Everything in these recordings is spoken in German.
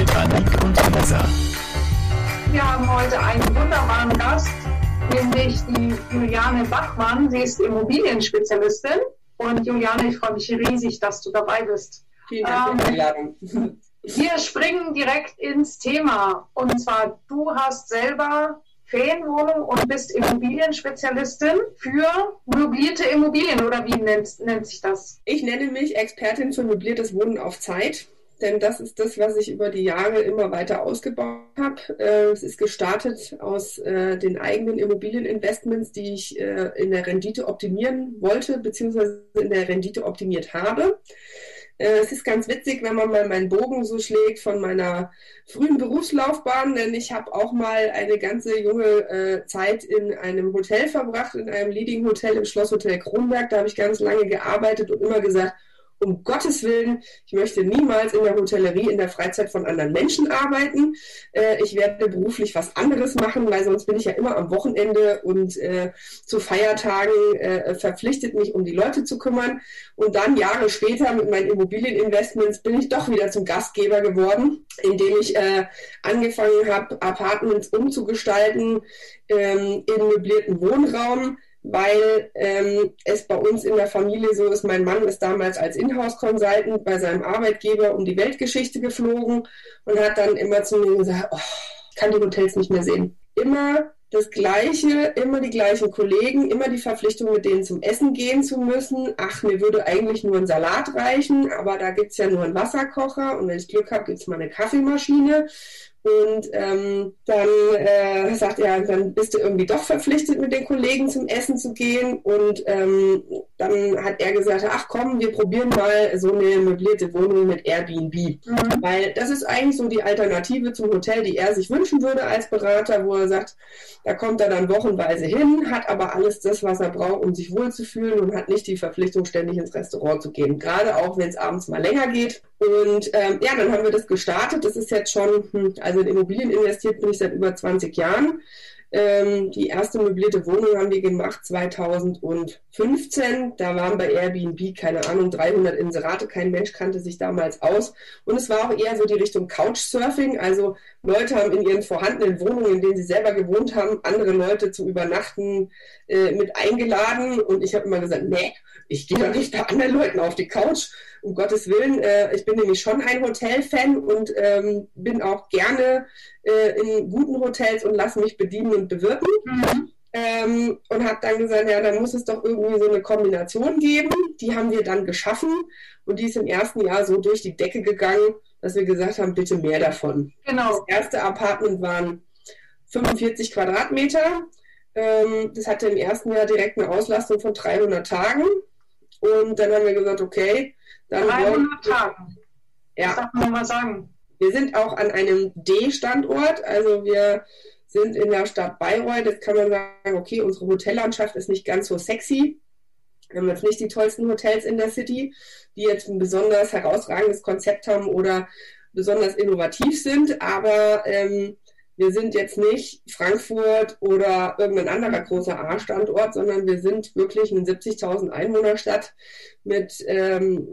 Mit Annik und Lisa. Wir haben heute einen wunderbaren Gast, nämlich die Juliane Bachmann. Sie ist Immobilienspezialistin. Und Juliane, ich freue mich riesig, dass du dabei bist. Vielen Dank für die Einladung. Wir springen direkt ins Thema. Und zwar, du hast selber Ferienwohnung und bist Immobilienspezialistin für möblierte Immobilien oder wie nennt, nennt sich das? Ich nenne mich Expertin für möbliertes Wohnen auf Zeit denn das ist das, was ich über die Jahre immer weiter ausgebaut habe. Äh, es ist gestartet aus äh, den eigenen Immobilieninvestments, die ich äh, in der Rendite optimieren wollte, beziehungsweise in der Rendite optimiert habe. Äh, es ist ganz witzig, wenn man mal meinen Bogen so schlägt von meiner frühen Berufslaufbahn, denn ich habe auch mal eine ganze junge äh, Zeit in einem Hotel verbracht, in einem Leading Hotel im Schlosshotel Kronberg. Da habe ich ganz lange gearbeitet und immer gesagt, um Gottes Willen, ich möchte niemals in der Hotellerie in der Freizeit von anderen Menschen arbeiten. Äh, ich werde beruflich was anderes machen, weil sonst bin ich ja immer am Wochenende und äh, zu Feiertagen äh, verpflichtet, mich um die Leute zu kümmern. Und dann Jahre später mit meinen Immobilieninvestments bin ich doch wieder zum Gastgeber geworden, indem ich äh, angefangen habe, Apartments umzugestalten ähm, in möblierten Wohnraum weil ähm, es bei uns in der Familie so ist, mein Mann ist damals als Inhouse-Consultant bei seinem Arbeitgeber um die Weltgeschichte geflogen und hat dann immer zu mir gesagt, oh, ich kann die Hotels nicht mehr sehen. Immer das Gleiche, immer die gleichen Kollegen, immer die Verpflichtung, mit denen zum Essen gehen zu müssen. Ach, mir würde eigentlich nur ein Salat reichen, aber da gibt's ja nur einen Wasserkocher und wenn ich Glück habe, gibt's mal eine Kaffeemaschine. Und ähm, dann äh, sagt er, dann bist du irgendwie doch verpflichtet, mit den Kollegen zum Essen zu gehen. Und ähm, dann hat er gesagt, ach komm, wir probieren mal so eine möblierte Wohnung mit Airbnb. Mhm. Weil das ist eigentlich so die Alternative zum Hotel, die er sich wünschen würde als Berater, wo er sagt, da kommt er dann wochenweise hin, hat aber alles das, was er braucht, um sich wohlzufühlen und hat nicht die Verpflichtung, ständig ins Restaurant zu gehen. Gerade auch, wenn es abends mal länger geht. Und ähm, ja, dann haben wir das gestartet. Das ist jetzt schon, hm, also in Immobilien investiert bin ich seit über 20 Jahren. Ähm, die erste möblierte Wohnung haben wir gemacht 2015. Da waren bei Airbnb, keine Ahnung, 300 Inserate. Kein Mensch kannte sich damals aus. Und es war auch eher so die Richtung Couchsurfing. Also Leute haben in ihren vorhandenen Wohnungen, in denen sie selber gewohnt haben, andere Leute zum Übernachten äh, mit eingeladen. Und ich habe immer gesagt, nee, ich gehe doch nicht bei anderen Leuten auf die Couch um Gottes Willen, äh, ich bin nämlich schon ein Hotelfan und ähm, bin auch gerne äh, in guten Hotels und lasse mich bedienen und bewirten. Mhm. Ähm, und habe dann gesagt, ja, dann muss es doch irgendwie so eine Kombination geben. Die haben wir dann geschaffen und die ist im ersten Jahr so durch die Decke gegangen, dass wir gesagt haben, bitte mehr davon. Genau. Das erste Apartment waren 45 Quadratmeter. Ähm, das hatte im ersten Jahr direkt eine Auslastung von 300 Tagen. Und dann haben wir gesagt, okay, dann 300 Tagen. Ja. Das darf man mal sagen. Wir sind auch an einem D-Standort, also wir sind in der Stadt Bayreuth. Jetzt kann man sagen, okay, unsere Hotellandschaft ist nicht ganz so sexy. Wir haben jetzt nicht die tollsten Hotels in der City, die jetzt ein besonders herausragendes Konzept haben oder besonders innovativ sind, aber ähm, wir sind jetzt nicht Frankfurt oder irgendein anderer großer A-Standort, sondern wir sind wirklich eine 70.000 Einwohnerstadt mit ähm,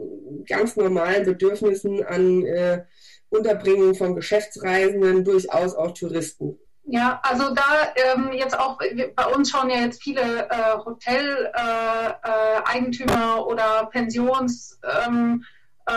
ganz normalen Bedürfnissen an äh, Unterbringung von Geschäftsreisenden, durchaus auch Touristen. Ja, also da ähm, jetzt auch, bei uns schauen ja jetzt viele äh, Hotel-Eigentümer äh, äh, oder Pensions, ähm, äh,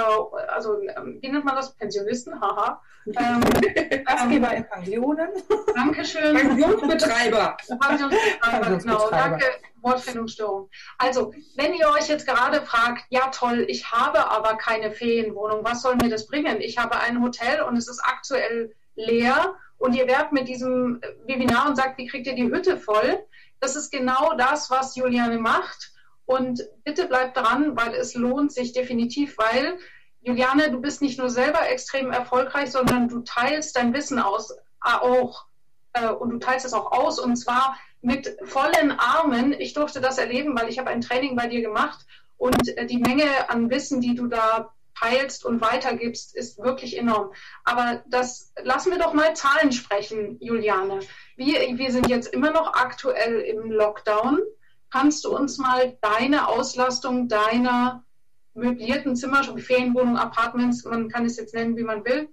also ähm, wie nennt man das? Pensionisten, haha. Ähm, Gastgeber in Pensionen. Dankeschön. Pensionsbetreiber. Pensionsbetreiber, genau. Danke, Wortfindungsstörung. Also, wenn ihr euch jetzt gerade fragt, ja toll, ich habe aber keine Ferienwohnung, was soll mir das bringen? Ich habe ein Hotel und es ist aktuell leer und ihr werbt mit diesem Webinar und sagt, wie kriegt ihr die Hütte voll? Das ist genau das, was Juliane macht. Und bitte bleibt dran, weil es lohnt sich definitiv, weil Juliane, du bist nicht nur selber extrem erfolgreich, sondern du teilst dein Wissen aus, auch äh, und du teilst es auch aus und zwar mit vollen Armen. Ich durfte das erleben, weil ich habe ein Training bei dir gemacht und äh, die Menge an Wissen, die du da teilst und weitergibst, ist wirklich enorm. Aber das lassen wir doch mal Zahlen sprechen, Juliane. Wir, wir sind jetzt immer noch aktuell im Lockdown. Kannst du uns mal deine Auslastung deiner möblierten Zimmer, Ferienwohnungen, Apartments, man kann es jetzt nennen, wie man will,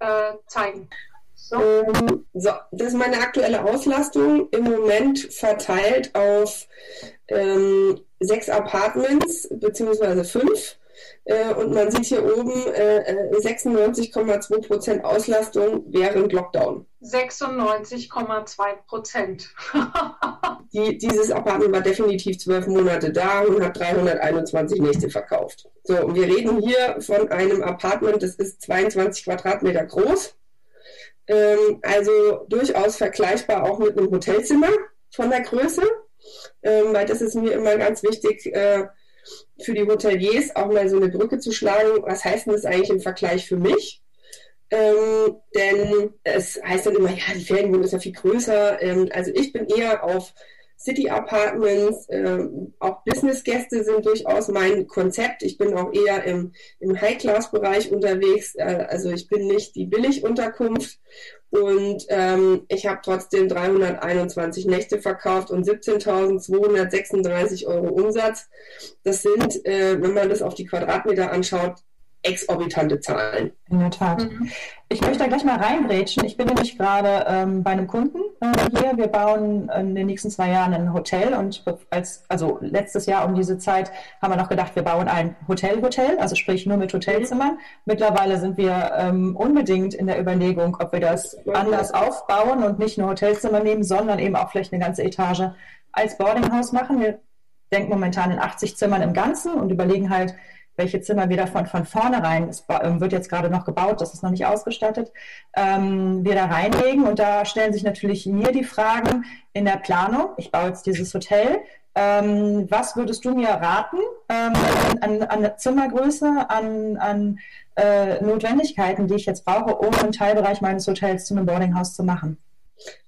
äh, zeigen? So. Ähm, so. das ist meine aktuelle Auslastung. Im Moment verteilt auf ähm, sechs Apartments beziehungsweise fünf. Äh, und man sieht hier oben äh, 96,2 äh, Prozent Auslastung während Lockdown. 96,2 Prozent. Die, dieses Apartment war definitiv zwölf Monate da und hat 321 Nächte verkauft. So, und wir reden hier von einem Apartment, das ist 22 Quadratmeter groß. Ähm, also durchaus vergleichbar auch mit einem Hotelzimmer von der Größe, ähm, weil das ist mir immer ganz wichtig, äh, für die Hoteliers auch mal so eine Brücke zu schlagen. Was heißt denn das eigentlich im Vergleich für mich? Ähm, denn es heißt dann immer, ja, die Ferienwohnung ist ja viel größer. Ähm, also ich bin eher auf City Apartments, ähm, auch Business-Gäste sind durchaus mein Konzept. Ich bin auch eher im, im High-Class-Bereich unterwegs. Äh, also ich bin nicht die Billig-Unterkunft. Und ähm, ich habe trotzdem 321 Nächte verkauft und 17.236 Euro Umsatz. Das sind, äh, wenn man das auf die Quadratmeter anschaut, exorbitante Zahlen. In der Tat. Mhm. Ich möchte da gleich mal reingrätschen. Ich bin nämlich gerade ähm, bei einem Kunden äh, hier. Wir bauen in den nächsten zwei Jahren ein Hotel und als, also letztes Jahr um diese Zeit haben wir noch gedacht, wir bauen ein Hotel-Hotel, also sprich nur mit Hotelzimmern. Mittlerweile sind wir ähm, unbedingt in der Überlegung, ob wir das anders aufbauen und nicht nur Hotelzimmer nehmen, sondern eben auch vielleicht eine ganze Etage als Boardinghaus machen. Wir denken momentan in 80 Zimmern im Ganzen und überlegen halt, welche Zimmer wir davon von vornherein, es ähm, wird jetzt gerade noch gebaut, das ist noch nicht ausgestattet, ähm, wir da reinlegen. Und da stellen sich natürlich mir die Fragen in der Planung, ich baue jetzt dieses Hotel, ähm, was würdest du mir raten ähm, an, an, Zimmergröße, an, an äh, Notwendigkeiten, die ich jetzt brauche, um einen Teilbereich meines Hotels zu einem Boardinghaus zu machen?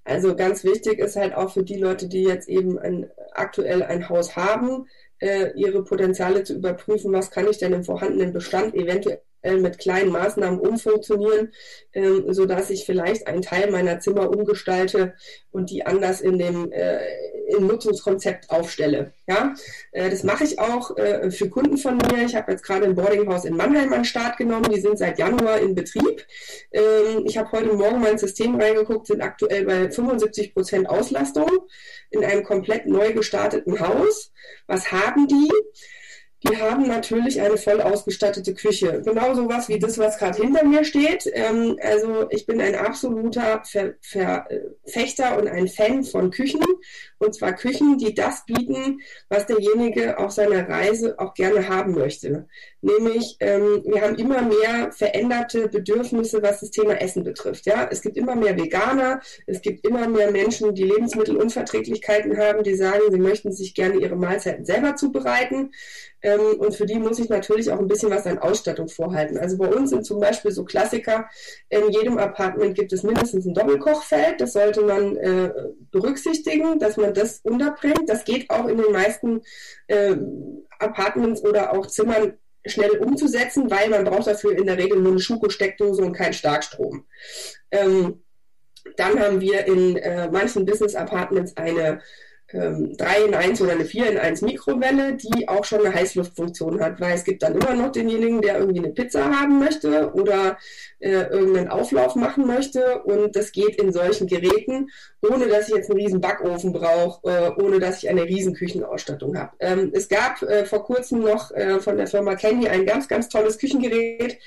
Also ganz wichtig ist halt auch für die Leute, die jetzt eben ein, aktuell ein Haus haben, äh, ihre Potenziale zu überprüfen, was kann ich denn im vorhandenen Bestand eventuell mit kleinen Maßnahmen umfunktionieren, ähm, so dass ich vielleicht einen Teil meiner Zimmer umgestalte und die anders in dem äh, im Nutzungskonzept aufstelle. Ja, äh, das mache ich auch äh, für Kunden von mir. Ich habe jetzt gerade ein Boardinghaus in Mannheim an Start genommen. Die sind seit Januar in Betrieb. Ähm, ich habe heute Morgen mein System reingeguckt, sind aktuell bei 75 Prozent Auslastung in einem komplett neu gestarteten Haus. Was haben die? Die haben natürlich eine voll ausgestattete Küche. Genau sowas wie das, was gerade hinter mir steht. Ähm, also ich bin ein absoluter Ver Verfechter und ein Fan von Küchen. Und zwar Küchen, die das bieten, was derjenige auf seiner Reise auch gerne haben möchte. Nämlich, ähm, wir haben immer mehr veränderte Bedürfnisse, was das Thema Essen betrifft. Ja, es gibt immer mehr Veganer, es gibt immer mehr Menschen, die Lebensmittelunverträglichkeiten haben, die sagen, sie möchten sich gerne ihre Mahlzeiten selber zubereiten. Ähm, und für die muss ich natürlich auch ein bisschen was an Ausstattung vorhalten. Also bei uns sind zum Beispiel so Klassiker, in jedem Apartment gibt es mindestens ein Doppelkochfeld. Das sollte man äh, berücksichtigen, dass man das unterbringt. Das geht auch in den meisten äh, Apartments oder auch Zimmern schnell umzusetzen, weil man braucht dafür in der Regel nur eine Schuko-Steckdose und keinen Starkstrom. Ähm, dann haben wir in äh, manchen Business Apartments eine ähm, 3 in 1 oder eine 4 in 1 Mikrowelle, die auch schon eine Heißluftfunktion hat, weil es gibt dann immer noch denjenigen, der irgendwie eine Pizza haben möchte oder äh, irgendeinen Auflauf machen möchte und das geht in solchen Geräten, ohne dass ich jetzt einen riesen Backofen brauche, äh, ohne dass ich eine riesen Küchenausstattung habe. Ähm, es gab äh, vor kurzem noch äh, von der Firma Candy ein ganz, ganz tolles Küchengerät.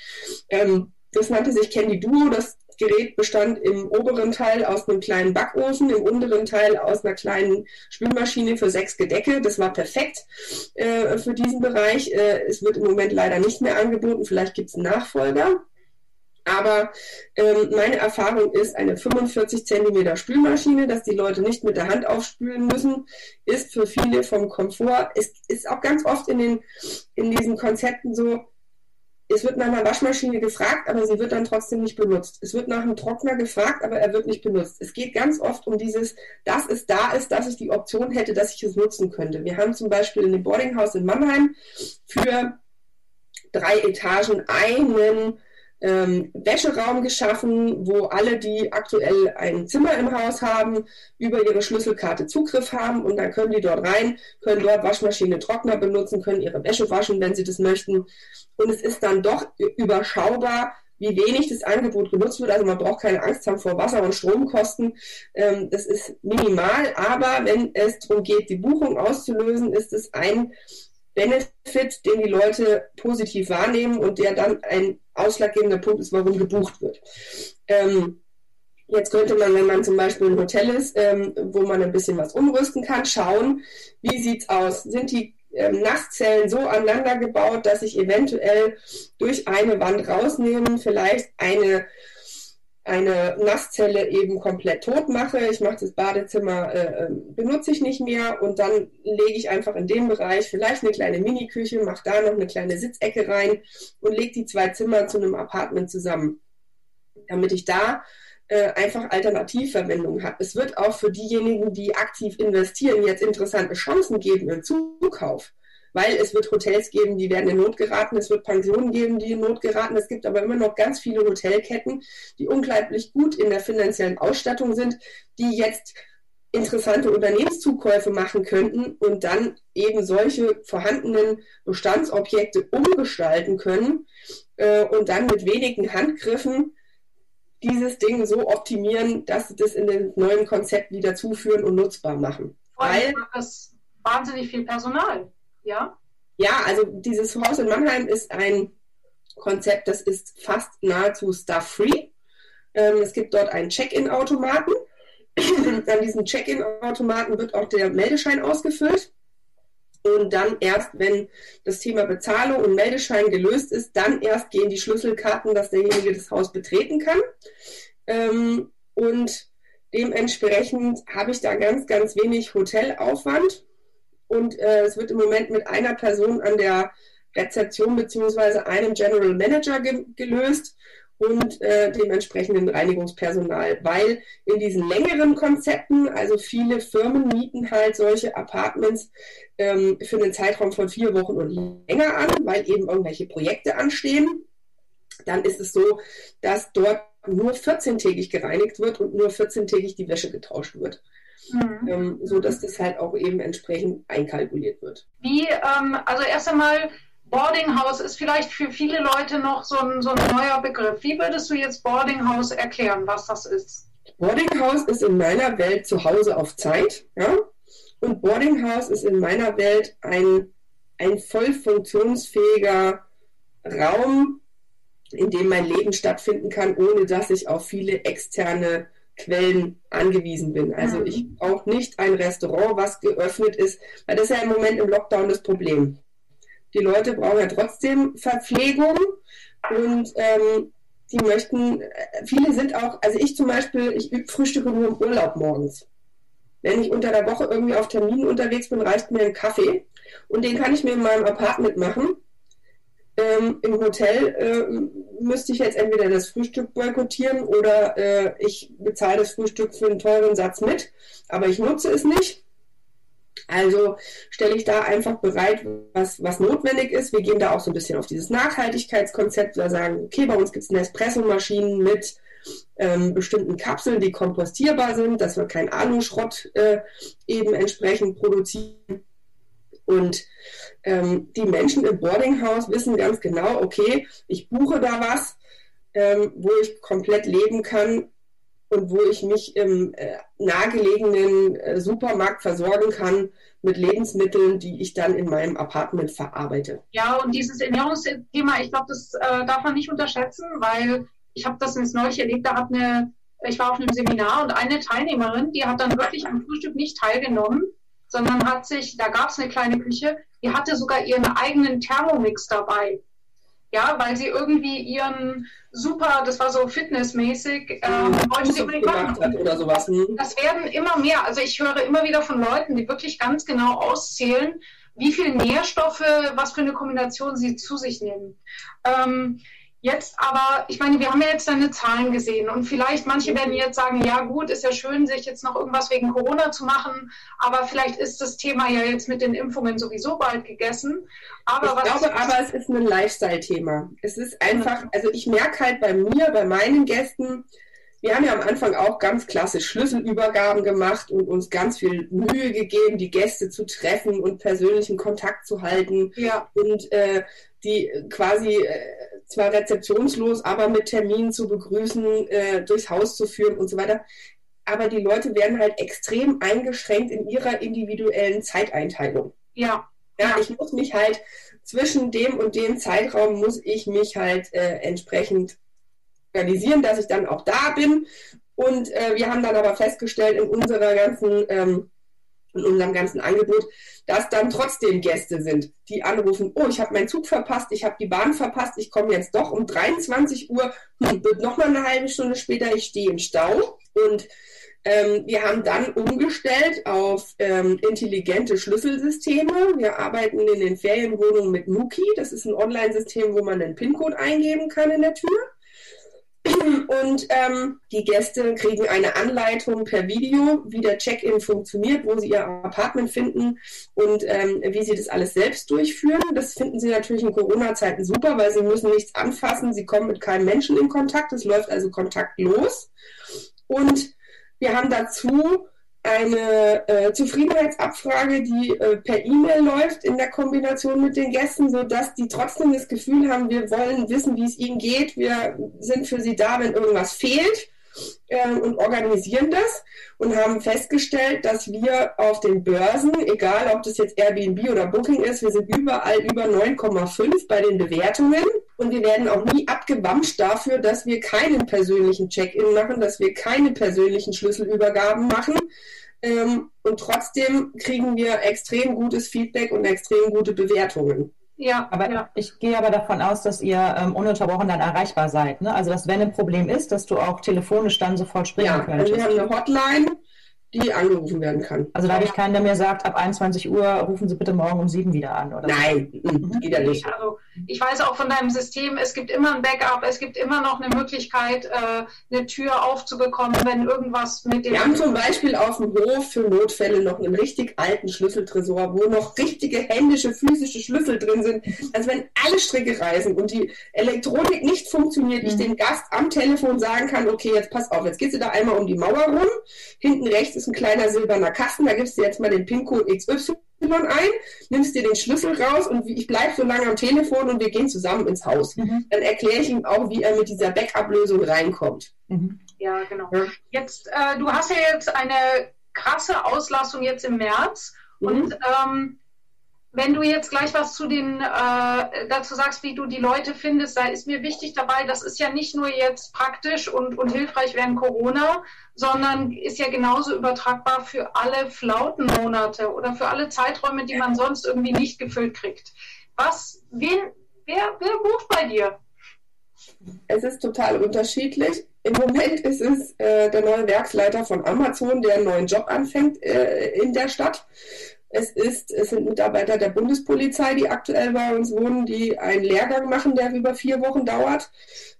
Ähm, das nannte sich Candy Duo. Das Gerät bestand im oberen Teil aus einem kleinen Backofen, im unteren Teil aus einer kleinen Spülmaschine für sechs Gedecke. Das war perfekt äh, für diesen Bereich. Äh, es wird im Moment leider nicht mehr angeboten. Vielleicht gibt es einen Nachfolger. Aber ähm, meine Erfahrung ist, eine 45 Zentimeter Spülmaschine, dass die Leute nicht mit der Hand aufspülen müssen, ist für viele vom Komfort, ist, ist auch ganz oft in, den, in diesen Konzepten so, es wird nach einer Waschmaschine gefragt, aber sie wird dann trotzdem nicht benutzt. Es wird nach einem Trockner gefragt, aber er wird nicht benutzt. Es geht ganz oft um dieses, dass es da ist, dass ich die Option hätte, dass ich es nutzen könnte. Wir haben zum Beispiel in dem Boardinghaus in Mannheim für drei Etagen einen ähm, Wäscheraum geschaffen, wo alle, die aktuell ein Zimmer im Haus haben, über ihre Schlüsselkarte Zugriff haben und dann können die dort rein, können dort Waschmaschine, Trockner benutzen, können ihre Wäsche waschen, wenn sie das möchten. Und es ist dann doch überschaubar, wie wenig das Angebot genutzt wird. Also man braucht keine Angst haben vor Wasser- und Stromkosten. Ähm, das ist minimal, aber wenn es darum geht, die Buchung auszulösen, ist es ein Benefit, den die Leute positiv wahrnehmen und der dann ein ausschlaggebender Punkt ist, warum gebucht wird. Ähm, jetzt könnte man, wenn man zum Beispiel ein Hotel ist, ähm, wo man ein bisschen was umrüsten kann, schauen, wie sieht es aus? Sind die ähm, Nasszellen so aneinander gebaut, dass ich eventuell durch eine Wand rausnehmen, vielleicht eine eine Nasszelle eben komplett tot mache. Ich mache das Badezimmer, äh, ähm, benutze ich nicht mehr und dann lege ich einfach in dem Bereich vielleicht eine kleine Mini-Küche, mache da noch eine kleine Sitzecke rein und lege die zwei Zimmer zu einem Apartment zusammen, damit ich da äh, einfach Alternativverwendung habe. Es wird auch für diejenigen, die aktiv investieren, jetzt interessante Chancen geben im Zukauf weil es wird Hotels geben, die werden in Not geraten, es wird Pensionen geben, die in Not geraten. Es gibt aber immer noch ganz viele Hotelketten, die unglaublich gut in der finanziellen Ausstattung sind, die jetzt interessante Unternehmenszukäufe machen könnten und dann eben solche vorhandenen Bestandsobjekte umgestalten können äh, und dann mit wenigen Handgriffen dieses Ding so optimieren, dass sie das in den neuen Konzept wieder zuführen und nutzbar machen. Weil das wahnsinnig viel Personal. Ja? Ja, also dieses Haus in Mannheim ist ein Konzept, das ist fast nahezu stuff-free. Ähm, es gibt dort einen Check-in-Automaten. An diesem Check-in-Automaten wird auch der Meldeschein ausgefüllt. Und dann erst, wenn das Thema Bezahlung und Meldeschein gelöst ist, dann erst gehen die Schlüsselkarten, dass derjenige das Haus betreten kann. Ähm, und dementsprechend habe ich da ganz, ganz wenig Hotelaufwand und äh, es wird im Moment mit einer Person an der Rezeption beziehungsweise einem General Manager ge gelöst und äh, dem entsprechenden Reinigungspersonal, weil in diesen längeren Konzepten, also viele Firmen mieten halt solche Apartments ähm, für einen Zeitraum von vier Wochen und länger an, weil eben irgendwelche Projekte anstehen. Dann ist es so, dass dort nur 14-tägig gereinigt wird und nur 14-tägig die Wäsche getauscht wird mhm. ähm, so dass das halt auch eben entsprechend einkalkuliert wird. Wie, ähm, also erst einmal, Boarding House ist vielleicht für viele Leute noch so ein, so ein neuer Begriff. Wie würdest du jetzt Boarding House erklären, was das ist? Boarding House ist in meiner Welt zu Hause auf Zeit, ja. Und Boarding House ist in meiner Welt ein, ein voll funktionsfähiger Raum, in dem mein Leben stattfinden kann, ohne dass ich auf viele externe Quellen angewiesen bin. Also ich brauche nicht ein Restaurant, was geöffnet ist, weil das ist ja im Moment im Lockdown das Problem. Die Leute brauchen ja trotzdem Verpflegung und ähm, die möchten, viele sind auch, also ich zum Beispiel, ich frühstücke nur im Urlaub morgens. Wenn ich unter der Woche irgendwie auf Terminen unterwegs bin, reicht mir ein Kaffee und den kann ich mir in meinem Apartment machen ähm, Im Hotel äh, müsste ich jetzt entweder das Frühstück boykottieren oder äh, ich bezahle das Frühstück für einen teuren Satz mit, aber ich nutze es nicht. Also stelle ich da einfach bereit, was, was notwendig ist. Wir gehen da auch so ein bisschen auf dieses Nachhaltigkeitskonzept. Wir sagen, okay, bei uns gibt es Nespresso-Maschinen mit ähm, bestimmten Kapseln, die kompostierbar sind, dass wir keinen Aluschrott äh, eben entsprechend produzieren. Und ähm, die Menschen im Boardinghaus wissen ganz genau, okay, ich buche da was, ähm, wo ich komplett leben kann und wo ich mich im äh, nahegelegenen äh, Supermarkt versorgen kann mit Lebensmitteln, die ich dann in meinem Apartment verarbeite. Ja, und dieses Ernährungsthema, ich glaube, das äh, darf man nicht unterschätzen, weil ich habe das ins neulich erlebt, da hat eine, ich war auf einem Seminar und eine Teilnehmerin, die hat dann wirklich am Frühstück nicht teilgenommen, sondern hat sich, da gab es eine kleine Küche, die hatte sogar ihren eigenen Thermomix dabei. Ja, weil sie irgendwie ihren super, das war so fitnessmäßig, ähm, wollte sie unbedingt machen. Oder sowas. Hm. Das werden immer mehr. Also ich höre immer wieder von Leuten, die wirklich ganz genau auszählen, wie viel Nährstoffe, was für eine Kombination sie zu sich nehmen. Ähm, Jetzt aber, ich meine, wir haben ja jetzt deine Zahlen gesehen und vielleicht manche werden jetzt sagen, ja gut, ist ja schön, sich jetzt noch irgendwas wegen Corona zu machen, aber vielleicht ist das Thema ja jetzt mit den Impfungen sowieso bald gegessen. Aber ich glaube aber, es ist ein Lifestyle-Thema. Es ist einfach, also ich merke halt bei mir, bei meinen Gästen, wir haben ja am Anfang auch ganz klassisch Schlüsselübergaben gemacht und uns ganz viel Mühe gegeben, die Gäste zu treffen und persönlichen Kontakt zu halten. Ja. Und äh, die quasi äh, zwar rezeptionslos, aber mit Terminen zu begrüßen, äh, durchs Haus zu führen und so weiter. Aber die Leute werden halt extrem eingeschränkt in ihrer individuellen Zeiteinteilung. Ja. Ja, ich muss mich halt zwischen dem und dem Zeitraum muss ich mich halt äh, entsprechend organisieren, dass ich dann auch da bin. Und äh, wir haben dann aber festgestellt in unserer ganzen ähm, in unserem ganzen Angebot, dass dann trotzdem Gäste sind, die anrufen, oh, ich habe meinen Zug verpasst, ich habe die Bahn verpasst, ich komme jetzt doch um 23 Uhr, hm, wird nochmal eine halbe Stunde später, ich stehe im Stau. Und ähm, wir haben dann umgestellt auf ähm, intelligente Schlüsselsysteme. Wir arbeiten in den Ferienwohnungen mit Nuki. Das ist ein Online-System, wo man einen PIN-Code eingeben kann in der Tür. Und ähm, die Gäste kriegen eine Anleitung per Video, wie der Check-in funktioniert, wo sie ihr Apartment finden und ähm, wie sie das alles selbst durchführen. Das finden sie natürlich in Corona-Zeiten super, weil sie müssen nichts anfassen, sie kommen mit keinem Menschen in Kontakt, es läuft also kontaktlos. Und wir haben dazu eine äh, Zufriedenheitsabfrage, die äh, per E-Mail läuft in der Kombination mit den Gästen, sodass die trotzdem das Gefühl haben, wir wollen wissen, wie es ihnen geht, wir sind für sie da, wenn irgendwas fehlt äh, und organisieren das und haben festgestellt, dass wir auf den Börsen, egal ob das jetzt Airbnb oder Booking ist, wir sind überall über 9,5 bei den Bewertungen und wir werden auch nie abgewamscht dafür, dass wir keinen persönlichen Check-in machen, dass wir keine persönlichen Schlüsselübergaben machen. Ähm, und trotzdem kriegen wir extrem gutes Feedback und extrem gute Bewertungen. Ja, aber ja. ich gehe aber davon aus, dass ihr ähm, ununterbrochen dann erreichbar seid. Ne? Also, dass wenn ein Problem ist, dass du auch telefonisch dann sofort sprechen ja, könntest. Also wir haben eine Hotline, die angerufen werden kann. Also da habe ich keinen, der mir sagt, ab 21 Uhr rufen Sie bitte morgen um 7 wieder an, oder? Nein, mhm. ja nicht. Also ich weiß auch von deinem System, es gibt immer ein Backup, es gibt immer noch eine Möglichkeit, äh, eine Tür aufzubekommen, wenn irgendwas mit dem... Wir haben zum Beispiel auf dem Hof für Notfälle noch einen richtig alten Schlüsseltresor, wo noch richtige händische, physische Schlüssel drin sind. Also wenn alle Stricke reißen und die Elektronik nicht funktioniert, mhm. ich dem Gast am Telefon sagen kann, okay, jetzt pass auf, jetzt gehst du da einmal um die Mauer rum, hinten rechts ist ein kleiner silberner Kasten, da gibst du jetzt mal den PIN-Code XY ein, nimmst dir den Schlüssel raus und ich bleibe so lange am Telefon und wir gehen zusammen ins Haus. Mhm. Dann erkläre ich ihm auch, wie er mit dieser Backup-Lösung reinkommt. Mhm. Ja, genau. Ja. Jetzt, äh, du hast ja jetzt eine krasse Auslastung jetzt im März mhm. und ähm, wenn du jetzt gleich was zu den, äh, dazu sagst, wie du die Leute findest, da ist mir wichtig dabei, das ist ja nicht nur jetzt praktisch und, und hilfreich während Corona, sondern ist ja genauso übertragbar für alle Flautenmonate oder für alle Zeiträume, die man sonst irgendwie nicht gefüllt kriegt. Was, wen, wer, wer bucht bei dir? Es ist total unterschiedlich. Im Moment ist es äh, der neue Werksleiter von Amazon, der einen neuen Job anfängt äh, in der Stadt. Es, ist, es sind Mitarbeiter der Bundespolizei, die aktuell bei uns wohnen, die einen Lehrgang machen, der über vier Wochen dauert.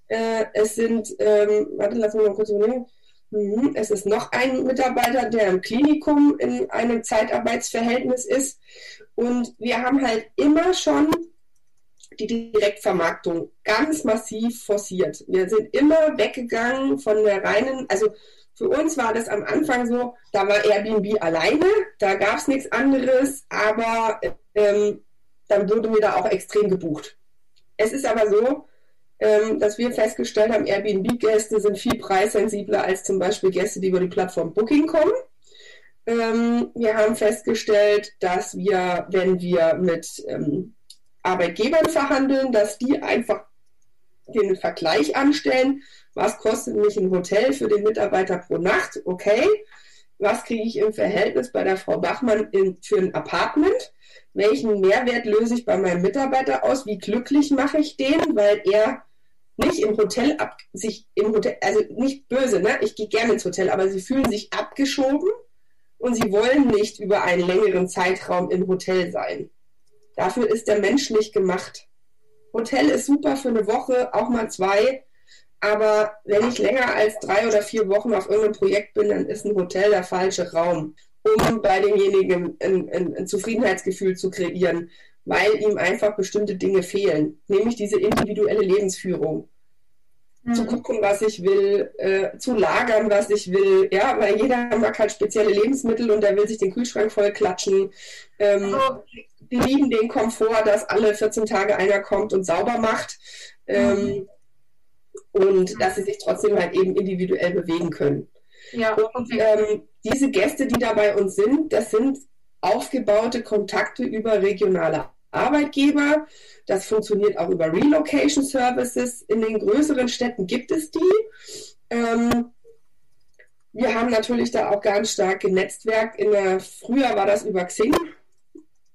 Äh, es sind, ähm, warte, lass mich mal kurz überlegen. Mhm. Es ist noch ein Mitarbeiter, der im Klinikum in einem Zeitarbeitsverhältnis ist. Und wir haben halt immer schon die Direktvermarktung ganz massiv forciert. Wir sind immer weggegangen von der reinen, also für uns war das am Anfang so, da war Airbnb alleine, da gab es nichts anderes, aber ähm, dann wurde mir da auch extrem gebucht. Es ist aber so, ähm, dass wir festgestellt haben, Airbnb-Gäste sind viel preissensibler als zum Beispiel Gäste, die über die Plattform Booking kommen. Ähm, wir haben festgestellt, dass wir, wenn wir mit ähm, Arbeitgebern verhandeln, dass die einfach den Vergleich anstellen was kostet mich ein Hotel für den Mitarbeiter pro Nacht? Okay. Was kriege ich im Verhältnis bei der Frau Bachmann in, für ein Apartment? Welchen Mehrwert löse ich bei meinem Mitarbeiter aus? Wie glücklich mache ich den? Weil er nicht im Hotel ab, sich im Hotel, also nicht böse, ne? Ich gehe gerne ins Hotel, aber sie fühlen sich abgeschoben und sie wollen nicht über einen längeren Zeitraum im Hotel sein. Dafür ist der Mensch nicht gemacht. Hotel ist super für eine Woche, auch mal zwei. Aber wenn ich länger als drei oder vier Wochen auf irgendeinem Projekt bin, dann ist ein Hotel der falsche Raum, um bei demjenigen ein, ein, ein Zufriedenheitsgefühl zu kreieren, weil ihm einfach bestimmte Dinge fehlen, nämlich diese individuelle Lebensführung. Mhm. Zu gucken, was ich will, äh, zu lagern, was ich will, ja, weil jeder mag halt spezielle Lebensmittel und der will sich den Kühlschrank voll klatschen. Ähm, oh. Die lieben den Komfort, dass alle 14 Tage einer kommt und sauber macht. Ähm, mhm und dass sie sich trotzdem halt eben individuell bewegen können. Ja. Und ähm, diese Gäste, die da bei uns sind, das sind aufgebaute Kontakte über regionale Arbeitgeber. Das funktioniert auch über Relocation Services. In den größeren Städten gibt es die. Ähm, wir haben natürlich da auch ganz stark genetzwerkt. In der, früher war das über Xing.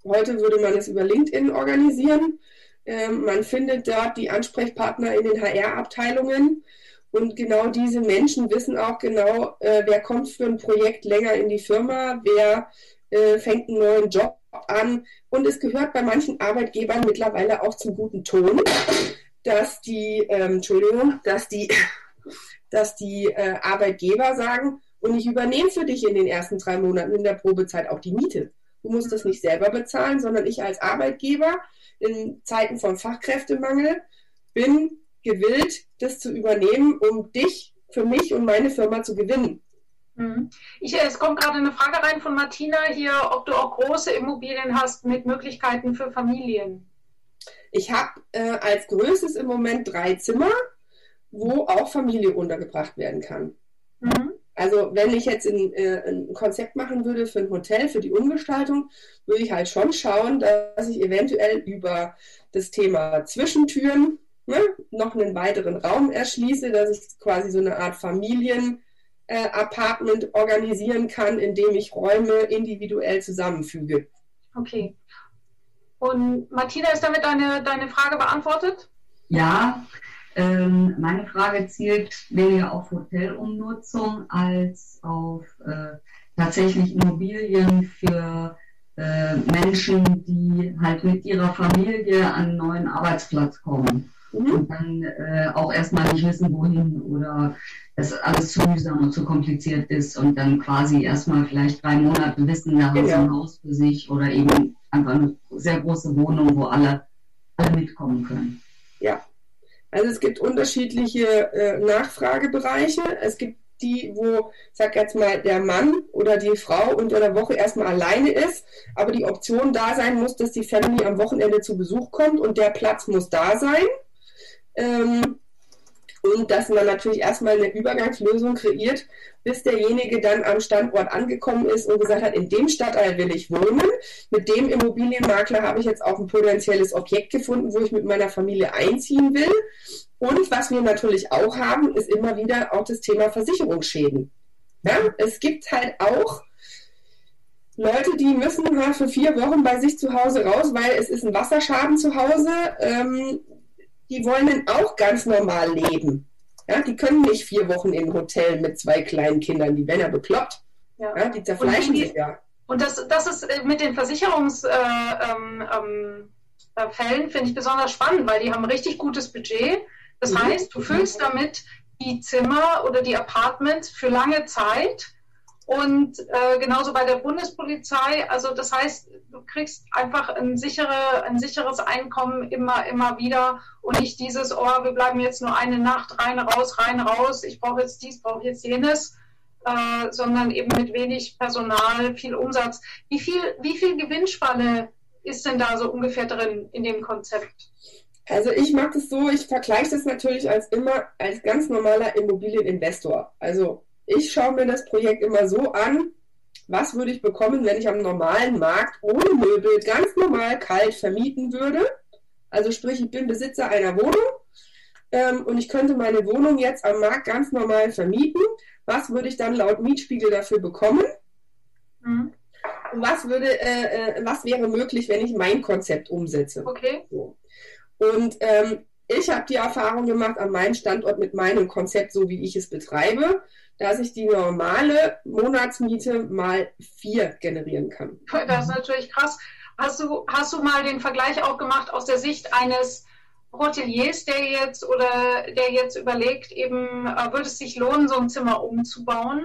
Heute würde man es über LinkedIn organisieren. Ähm, man findet dort die Ansprechpartner in den HR-Abteilungen. Und genau diese Menschen wissen auch genau, äh, wer kommt für ein Projekt länger in die Firma, wer äh, fängt einen neuen Job an. Und es gehört bei manchen Arbeitgebern mittlerweile auch zum guten Ton, dass die, ähm, Entschuldigung, dass die, dass die äh, Arbeitgeber sagen, und ich übernehme für dich in den ersten drei Monaten in der Probezeit auch die Miete. Du musst das nicht selber bezahlen, sondern ich als Arbeitgeber in Zeiten von Fachkräftemangel bin gewillt, das zu übernehmen, um dich für mich und meine Firma zu gewinnen. Mhm. Ich, es kommt gerade eine Frage rein von Martina hier, ob du auch große Immobilien hast mit Möglichkeiten für Familien. Ich habe äh, als größtes im Moment drei Zimmer, wo auch Familie untergebracht werden kann. Mhm. Also wenn ich jetzt ein, äh, ein, Konzept machen würde für ein Hotel, für die Umgestaltung, würde ich halt schon schauen, dass ich eventuell über das Thema Zwischentüren ne, noch einen weiteren Raum erschließe, dass ich quasi so eine Art Familien-Apartment äh, organisieren kann, in dem ich Räume individuell zusammenfüge. Okay. Und Martina, ist damit deine, deine Frage beantwortet? Ja, ähm, meine Frage zielt weniger auf Hotelumnutzung als auf äh, tatsächlich Immobilien für äh, Menschen, die halt mit ihrer Familie an einen neuen Arbeitsplatz kommen mhm. und dann äh, auch erstmal nicht wissen, wohin oder es alles zu mühsam und zu kompliziert ist und dann quasi erstmal vielleicht drei Monate wissen, da haben sie ein Haus für sich oder eben einfach eine sehr große Wohnung, wo alle, alle mitkommen können. Ja, also es gibt unterschiedliche äh, Nachfragebereiche. Es gibt die, wo, sag jetzt mal, der Mann oder die Frau unter der Woche erstmal alleine ist, aber die Option da sein muss, dass die Family am Wochenende zu Besuch kommt und der Platz muss da sein. Ähm, und dass man natürlich erstmal eine Übergangslösung kreiert, bis derjenige dann am Standort angekommen ist und gesagt hat, in dem Stadtteil will ich wohnen. Mit dem Immobilienmakler habe ich jetzt auch ein potenzielles Objekt gefunden, wo ich mit meiner Familie einziehen will. Und was wir natürlich auch haben, ist immer wieder auch das Thema Versicherungsschäden. Ja, es gibt halt auch Leute, die müssen für vier Wochen bei sich zu Hause raus, weil es ist ein Wasserschaden zu Hause. Ähm, die wollen auch ganz normal leben. Ja, die können nicht vier Wochen im Hotel mit zwei kleinen Kindern, die werden ja bekloppt. Ja. ja die zerfleischen sich ja. Und das, das ist äh, mit den Versicherungsfällen, äh, ähm, äh, finde ich besonders spannend, weil die haben richtig gutes Budget. Das mhm. heißt, du füllst damit die Zimmer oder die Apartments für lange Zeit und äh, genauso bei der Bundespolizei. Also das heißt, du kriegst einfach ein, sichere, ein sicheres Einkommen immer, immer wieder und nicht dieses, oh, wir bleiben jetzt nur eine Nacht rein, raus, rein, raus, ich brauche jetzt dies, brauche jetzt jenes, äh, sondern eben mit wenig Personal, viel Umsatz. Wie viel, wie viel Gewinnspanne ist denn da so ungefähr drin in dem Konzept? Also ich mache das so, ich vergleiche das natürlich als immer als ganz normaler Immobilieninvestor. Also ich schaue mir das Projekt immer so an, was würde ich bekommen, wenn ich am normalen Markt ohne Möbel ganz normal kalt vermieten würde. Also sprich, ich bin Besitzer einer Wohnung ähm, und ich könnte meine Wohnung jetzt am Markt ganz normal vermieten. Was würde ich dann laut Mietspiegel dafür bekommen? Mhm. Und was würde, äh, äh was wäre möglich, wenn ich mein Konzept umsetze? Okay. So. Und ähm, ich habe die Erfahrung gemacht an meinem Standort mit meinem Konzept, so wie ich es betreibe, dass ich die normale Monatsmiete mal vier generieren kann. Das ist natürlich krass. Hast du, hast du mal den Vergleich auch gemacht aus der Sicht eines Hoteliers, der jetzt oder der jetzt überlegt, eben äh, würde es sich lohnen, so ein Zimmer umzubauen?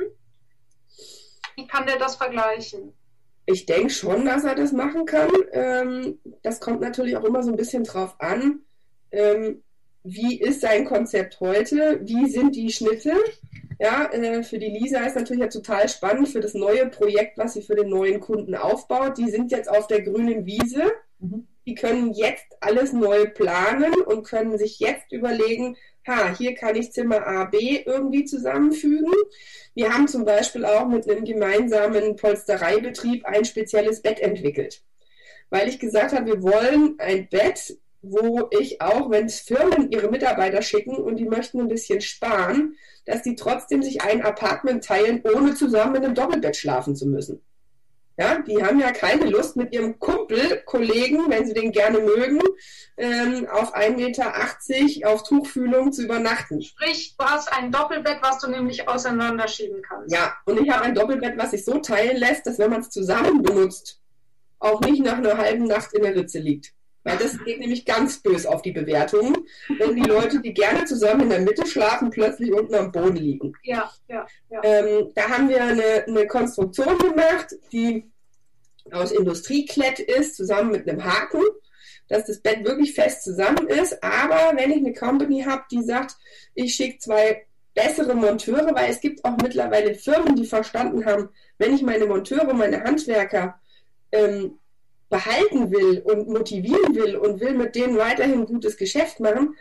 Wie kann der das vergleichen? Ich denke schon, dass er das machen kann. Ähm, das kommt natürlich auch immer so ein bisschen drauf an, ähm, wie ist sein Konzept heute, wie sind die Schnitte. Ja, äh, für die Lisa ist natürlich ja total spannend für das neue Projekt, was sie für den neuen Kunden aufbaut. Die sind jetzt auf der grünen Wiese. Mhm. Die können jetzt alles neu planen und können sich jetzt überlegen, ha, hier kann ich Zimmer A, B irgendwie zusammenfügen. Wir haben zum Beispiel auch mit einem gemeinsamen Polstereibetrieb ein spezielles Bett entwickelt. Weil ich gesagt habe, wir wollen ein Bett, wo ich auch, wenn Firmen ihre Mitarbeiter schicken und die möchten ein bisschen sparen, dass die trotzdem sich ein Apartment teilen, ohne zusammen in einem Doppelbett schlafen zu müssen. Ja, die haben ja keine Lust mit ihrem Kumpel, Kollegen, wenn sie den gerne mögen, ähm, auf 1,80 Meter auf Tuchfühlung zu übernachten. Sprich, du hast ein Doppelbett, was du nämlich auseinanderschieben kannst. Ja, und ich habe ein Doppelbett, was sich so teilen lässt, dass wenn man es zusammen benutzt, auch nicht nach einer halben Nacht in der Ritze liegt. Weil das geht nämlich ganz bös auf die Bewertungen, wenn die Leute, die gerne zusammen in der Mitte schlafen, plötzlich unten am Boden liegen. Ja, ja, ja. Ähm, da haben wir eine, eine Konstruktion gemacht, die aus Industrieklett ist, zusammen mit einem Haken, dass das Bett wirklich fest zusammen ist. Aber wenn ich eine Company habe, die sagt, ich schicke zwei bessere Monteure, weil es gibt auch mittlerweile Firmen, die verstanden haben, wenn ich meine Monteure, meine Handwerker ähm, behalten will und motivieren will und will mit denen weiterhin gutes Geschäft machen,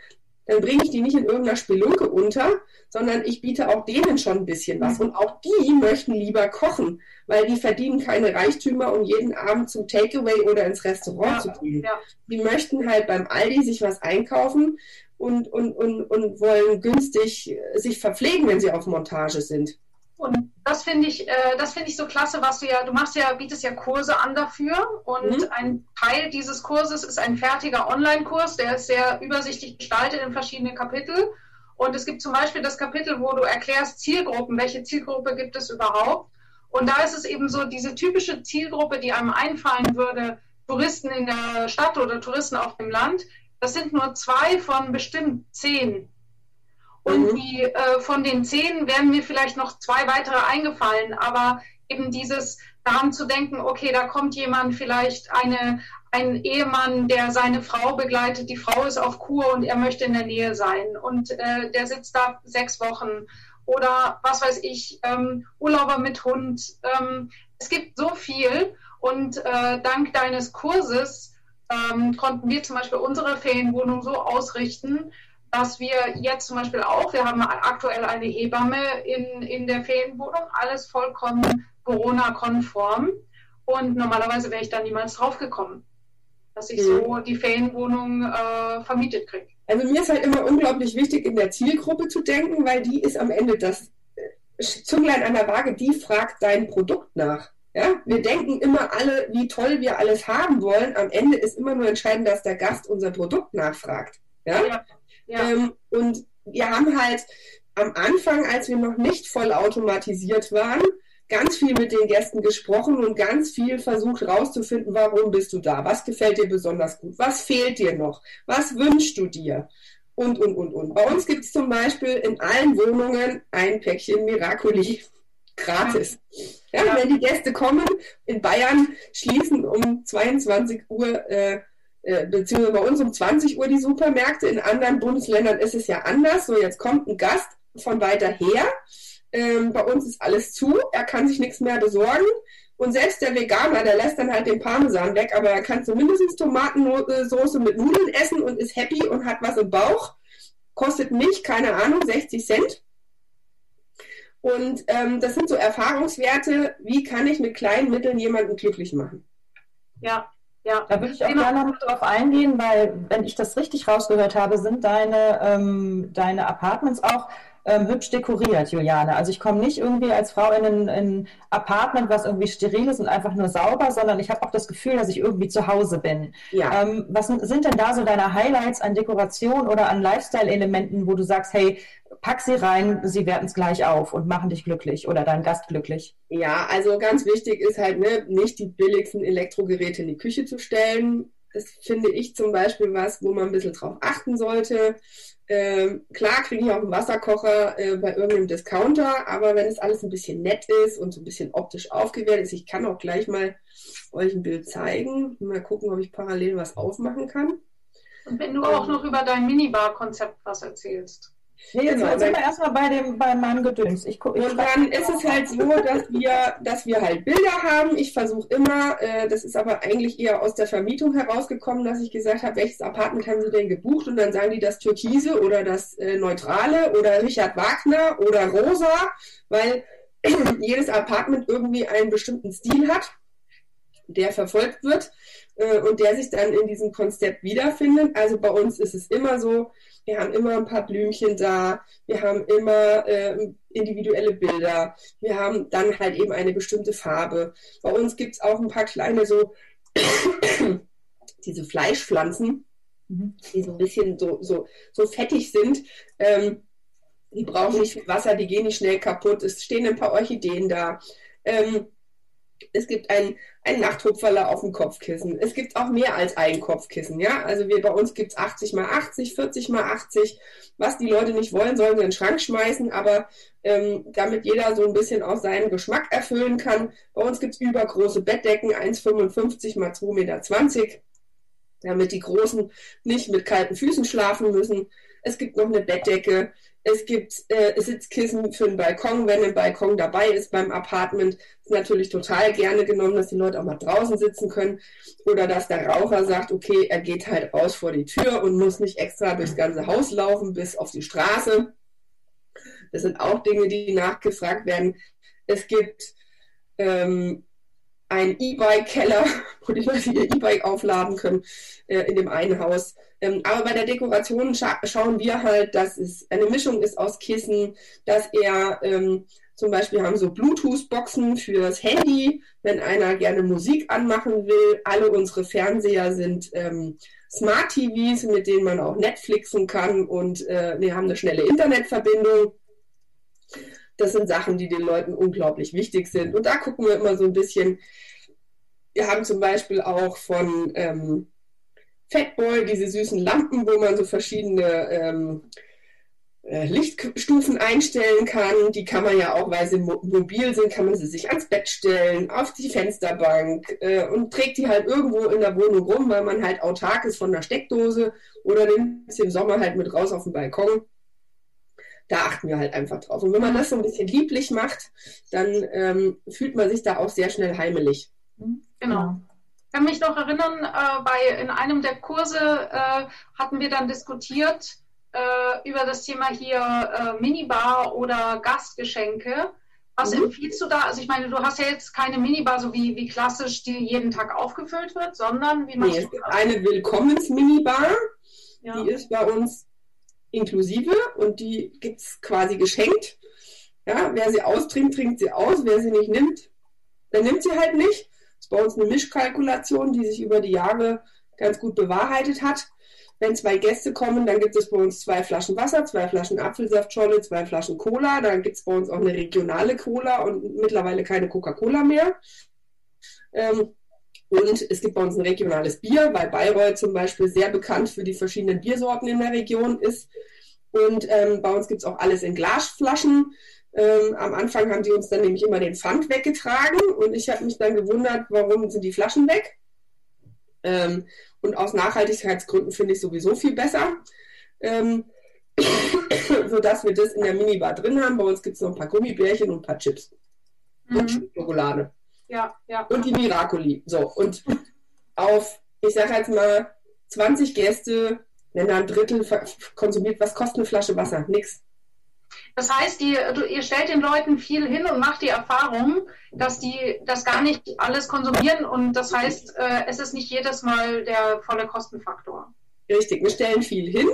dann bringe ich die nicht in irgendeiner Spelunke unter, sondern ich biete auch denen schon ein bisschen was. Und auch die möchten lieber kochen, weil die verdienen keine Reichtümer, um jeden Abend zum Takeaway oder ins Restaurant ja, zu gehen. Ja. Die möchten halt beim Aldi sich was einkaufen und, und, und, und wollen günstig sich verpflegen, wenn sie auf Montage sind. Und das finde ich, äh, das finde ich so klasse, was du ja, du machst ja, bietest ja Kurse an dafür und mhm. ein Teil dieses Kurses ist ein fertiger Online-Kurs, der ist sehr übersichtlich gestaltet in verschiedene Kapitel. Und es gibt zum Beispiel das Kapitel, wo du erklärst Zielgruppen, welche Zielgruppe gibt es überhaupt. Und da ist es eben so, diese typische Zielgruppe, die einem einfallen würde, Touristen in der Stadt oder Touristen auf dem Land, das sind nur zwei von bestimmt zehn und mhm. die, äh, von den zehn wären mir vielleicht noch zwei weitere eingefallen, aber eben dieses daran zu denken, okay, da kommt jemand, vielleicht eine, ein Ehemann, der seine Frau begleitet, die Frau ist auf Kur und er möchte in der Nähe sein und äh, der sitzt da sechs Wochen oder was weiß ich, ähm, Urlauber mit Hund. Ähm, es gibt so viel und äh, dank deines Kurses ähm, konnten wir zum Beispiel unsere Ferienwohnung so ausrichten, dass wir jetzt zum Beispiel auch, wir haben aktuell eine Hebamme in, in der Ferienwohnung, alles vollkommen Corona-konform. Und normalerweise wäre ich da niemals drauf gekommen, dass ich so mhm. die Ferienwohnung äh, vermietet kriege. Also mir ist halt immer unglaublich wichtig, in der Zielgruppe zu denken, weil die ist am Ende das äh, Zünglein an der Waage, die fragt dein Produkt nach. Ja, wir denken immer alle, wie toll wir alles haben wollen. Am Ende ist immer nur entscheidend, dass der Gast unser Produkt nachfragt. Ja? ja. Ja. Ähm, und wir haben halt am Anfang, als wir noch nicht voll automatisiert waren, ganz viel mit den Gästen gesprochen und ganz viel versucht rauszufinden, warum bist du da? Was gefällt dir besonders gut? Was fehlt dir noch? Was wünschst du dir? Und, und, und, und. Bei uns gibt es zum Beispiel in allen Wohnungen ein Päckchen Miracoli. Gratis. Ja, ja, wenn die Gäste kommen, in Bayern schließen um 22 Uhr äh, äh, beziehungsweise bei uns um 20 Uhr die Supermärkte. In anderen Bundesländern ist es ja anders. So, jetzt kommt ein Gast von weiter her. Ähm, bei uns ist alles zu. Er kann sich nichts mehr besorgen. Und selbst der Veganer, der lässt dann halt den Parmesan weg, aber er kann zumindest Tomatensoße mit Nudeln essen und ist happy und hat was im Bauch. Kostet mich, keine Ahnung, 60 Cent. Und ähm, das sind so Erfahrungswerte, wie kann ich mit kleinen Mitteln jemanden glücklich machen. Ja, ja, da würde ich auch genau. gerne noch darauf eingehen, weil, wenn ich das richtig rausgehört habe, sind deine, ähm, deine Apartments auch ähm, hübsch dekoriert, Juliane. Also ich komme nicht irgendwie als Frau in ein, in ein Apartment, was irgendwie steril ist und einfach nur sauber, sondern ich habe auch das Gefühl, dass ich irgendwie zu Hause bin. Ja. Ähm, was sind denn da so deine Highlights an Dekoration oder an Lifestyle-Elementen, wo du sagst, hey, pack sie rein, sie werten es gleich auf und machen dich glücklich oder deinen Gast glücklich. Ja, also ganz wichtig ist halt, ne, nicht die billigsten Elektrogeräte in die Küche zu stellen. Das finde ich zum Beispiel was, wo man ein bisschen drauf achten sollte. Ähm, klar kriege ich auch einen Wasserkocher äh, bei irgendeinem Discounter, aber wenn es alles ein bisschen nett ist und so ein bisschen optisch aufgewertet ist, ich kann auch gleich mal euch ein Bild zeigen. Mal gucken, ob ich parallel was aufmachen kann. Und wenn du auch noch über dein Minibar-Konzept was erzählst. Nee, jetzt genau, sind wir erstmal bei, dem, bei meinem Gedöns. Ich, ich und dann ist es halt so, dass wir, dass wir halt Bilder haben. Ich versuche immer, äh, das ist aber eigentlich eher aus der Vermietung herausgekommen, dass ich gesagt habe, welches Apartment haben Sie denn gebucht? Und dann sagen die das Türkise oder das äh, Neutrale oder Richard Wagner oder Rosa, weil jedes Apartment irgendwie einen bestimmten Stil hat, der verfolgt wird äh, und der sich dann in diesem Konzept wiederfindet. Also bei uns ist es immer so, wir haben immer ein paar Blümchen da, wir haben immer äh, individuelle Bilder, wir haben dann halt eben eine bestimmte Farbe. Bei uns gibt es auch ein paar kleine so diese Fleischpflanzen, mhm. die so ein bisschen so, so, so fettig sind. Ähm, die brauchen nicht viel Wasser, die gehen nicht schnell kaputt. Es stehen ein paar Orchideen da. Ähm, es gibt ein, ein Nachthupferler auf dem Kopfkissen. Es gibt auch mehr als ein Kopfkissen. Ja? Also wir, bei uns gibt es 80 mal 80, 40 mal 80. Was die Leute nicht wollen, sollen sie in den Schrank schmeißen, aber ähm, damit jeder so ein bisschen auch seinen Geschmack erfüllen kann. Bei uns gibt es übergroße Bettdecken, 1,55 mal 2,20 Meter, damit die Großen nicht mit kalten Füßen schlafen müssen. Es gibt noch eine Bettdecke. Es gibt äh, Sitzkissen für den Balkon, wenn ein Balkon dabei ist beim Apartment. Ist natürlich total gerne genommen, dass die Leute auch mal draußen sitzen können. Oder dass der Raucher sagt, okay, er geht halt raus vor die Tür und muss nicht extra durchs ganze Haus laufen bis auf die Straße. Das sind auch Dinge, die nachgefragt werden. Es gibt ähm, einen E-Bike-Keller, wo die Leute ihr E-Bike aufladen können äh, in dem einen Haus. Ähm, aber bei der Dekoration scha schauen wir halt, dass es eine Mischung ist aus Kissen, dass er ähm, zum Beispiel haben so Bluetooth-Boxen fürs Handy, wenn einer gerne Musik anmachen will. Alle unsere Fernseher sind ähm, Smart TVs, mit denen man auch Netflixen kann und äh, wir haben eine schnelle Internetverbindung. Das sind Sachen, die den Leuten unglaublich wichtig sind. Und da gucken wir immer so ein bisschen. Wir haben zum Beispiel auch von ähm, Fatboy, diese süßen Lampen, wo man so verschiedene ähm, äh, Lichtstufen einstellen kann. Die kann man ja auch, weil sie mobil sind, kann man sie sich ans Bett stellen, auf die Fensterbank äh, und trägt die halt irgendwo in der Wohnung rum, weil man halt autark ist von der Steckdose oder nimmt sie im Sommer halt mit raus auf den Balkon. Da achten wir halt einfach drauf. Und wenn man das so ein bisschen lieblich macht, dann ähm, fühlt man sich da auch sehr schnell heimelig. Genau. Ich kann mich noch erinnern, äh, bei, in einem der Kurse äh, hatten wir dann diskutiert äh, über das Thema hier äh, Minibar oder Gastgeschenke. Was mhm. empfiehlst du da? Also ich meine, du hast ja jetzt keine Minibar, so wie, wie klassisch, die jeden Tag aufgefüllt wird, sondern wie machst nee, du das? Eine Willkommens-Minibar, ja. die ist bei uns inklusive und die gibt es quasi geschenkt. Ja, wer sie austrinkt, trinkt sie aus. Wer sie nicht nimmt, der nimmt sie halt nicht ist bei uns eine Mischkalkulation, die sich über die Jahre ganz gut bewahrheitet hat. Wenn zwei Gäste kommen, dann gibt es bei uns zwei Flaschen Wasser, zwei Flaschen Apfelsaftscholle, zwei Flaschen Cola. Dann gibt es bei uns auch eine regionale Cola und mittlerweile keine Coca-Cola mehr. Ähm, und es gibt bei uns ein regionales Bier, weil Bayreuth zum Beispiel sehr bekannt für die verschiedenen Biersorten in der Region ist. Und ähm, bei uns gibt es auch alles in Glasflaschen. Ähm, am Anfang haben die uns dann nämlich immer den Pfand weggetragen und ich habe mich dann gewundert, warum sind die Flaschen weg. Ähm, und aus Nachhaltigkeitsgründen finde ich sowieso viel besser. Ähm, sodass wir das in der Minibar drin haben. Bei uns gibt es noch ein paar Gummibärchen und ein paar Chips. Mhm. Und Schokolade. Ja, ja. Und die Miracoli. So, und auf, ich sage jetzt mal, 20 Gäste, wenn da ein Drittel konsumiert, was kostet eine Flasche Wasser? Nix. Das heißt, die, du, ihr stellt den Leuten viel hin und macht die Erfahrung, dass die das gar nicht alles konsumieren und das heißt, äh, es ist nicht jedes Mal der volle Kostenfaktor. Richtig, wir stellen viel hin.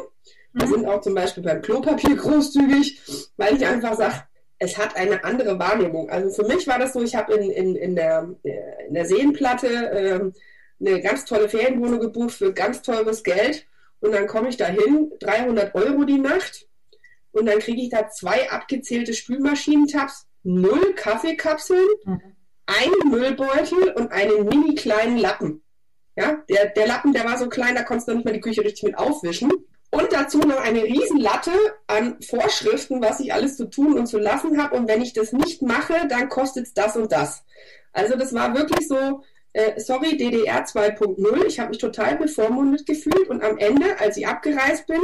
Wir mhm. sind auch zum Beispiel beim Klopapier großzügig, weil ich einfach sage, es hat eine andere Wahrnehmung. Also für mich war das so, ich habe in, in, in, der, in der Seenplatte äh, eine ganz tolle Ferienwohnung gebucht für ganz teures Geld und dann komme ich da hin, 300 Euro die Nacht und dann kriege ich da zwei abgezählte Spülmaschinentabs, null Kaffeekapseln, mhm. einen Müllbeutel und einen mini kleinen Lappen. Ja, der, der Lappen, der war so klein, da konntest du noch nicht mal die Küche richtig mit aufwischen. Und dazu noch eine Riesenlatte an Vorschriften, was ich alles zu tun und zu lassen habe. Und wenn ich das nicht mache, dann kostet es das und das. Also das war wirklich so, äh, sorry, DDR 2.0. Ich habe mich total bevormundet gefühlt. Und am Ende, als ich abgereist bin,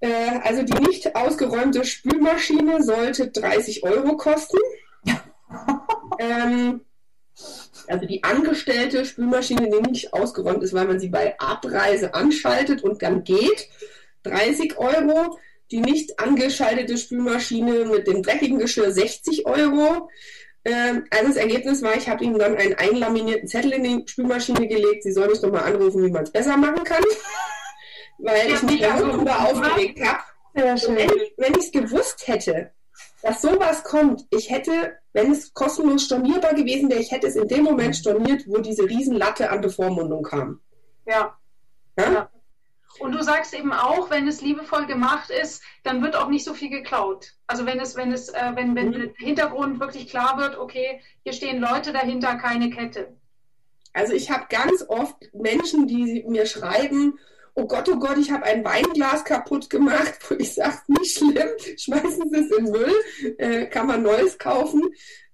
äh, also die nicht ausgeräumte Spülmaschine sollte 30 Euro kosten. ähm, also die angestellte Spülmaschine, die nicht ausgeräumt ist, weil man sie bei Abreise anschaltet und dann geht, 30 Euro. Die nicht angeschaltete Spülmaschine mit dem dreckigen Geschirr 60 Euro. Ähm, also das Ergebnis war, ich habe ihm dann einen einlaminierten Zettel in die Spülmaschine gelegt. Sie soll mich nochmal anrufen, wie man es besser machen kann. weil ich mich darüber aufgeregt habe. Wenn, wenn ich es gewusst hätte, dass sowas kommt, ich hätte, wenn es kostenlos stornierbar gewesen wäre, ich hätte es in dem Moment storniert, wo diese Riesenlatte an Bevormundung kam. Ja. ja? ja. Und du sagst eben auch, wenn es liebevoll gemacht ist, dann wird auch nicht so viel geklaut. Also wenn es, wenn es, äh, wenn, wenn mhm. der Hintergrund wirklich klar wird, okay, hier stehen Leute dahinter, keine Kette. Also ich habe ganz oft Menschen, die mir schreiben, oh Gott, oh Gott, ich habe ein Weinglas kaputt gemacht, wo ich sage, nicht schlimm, schmeißen Sie es in Müll, äh, kann man Neues kaufen.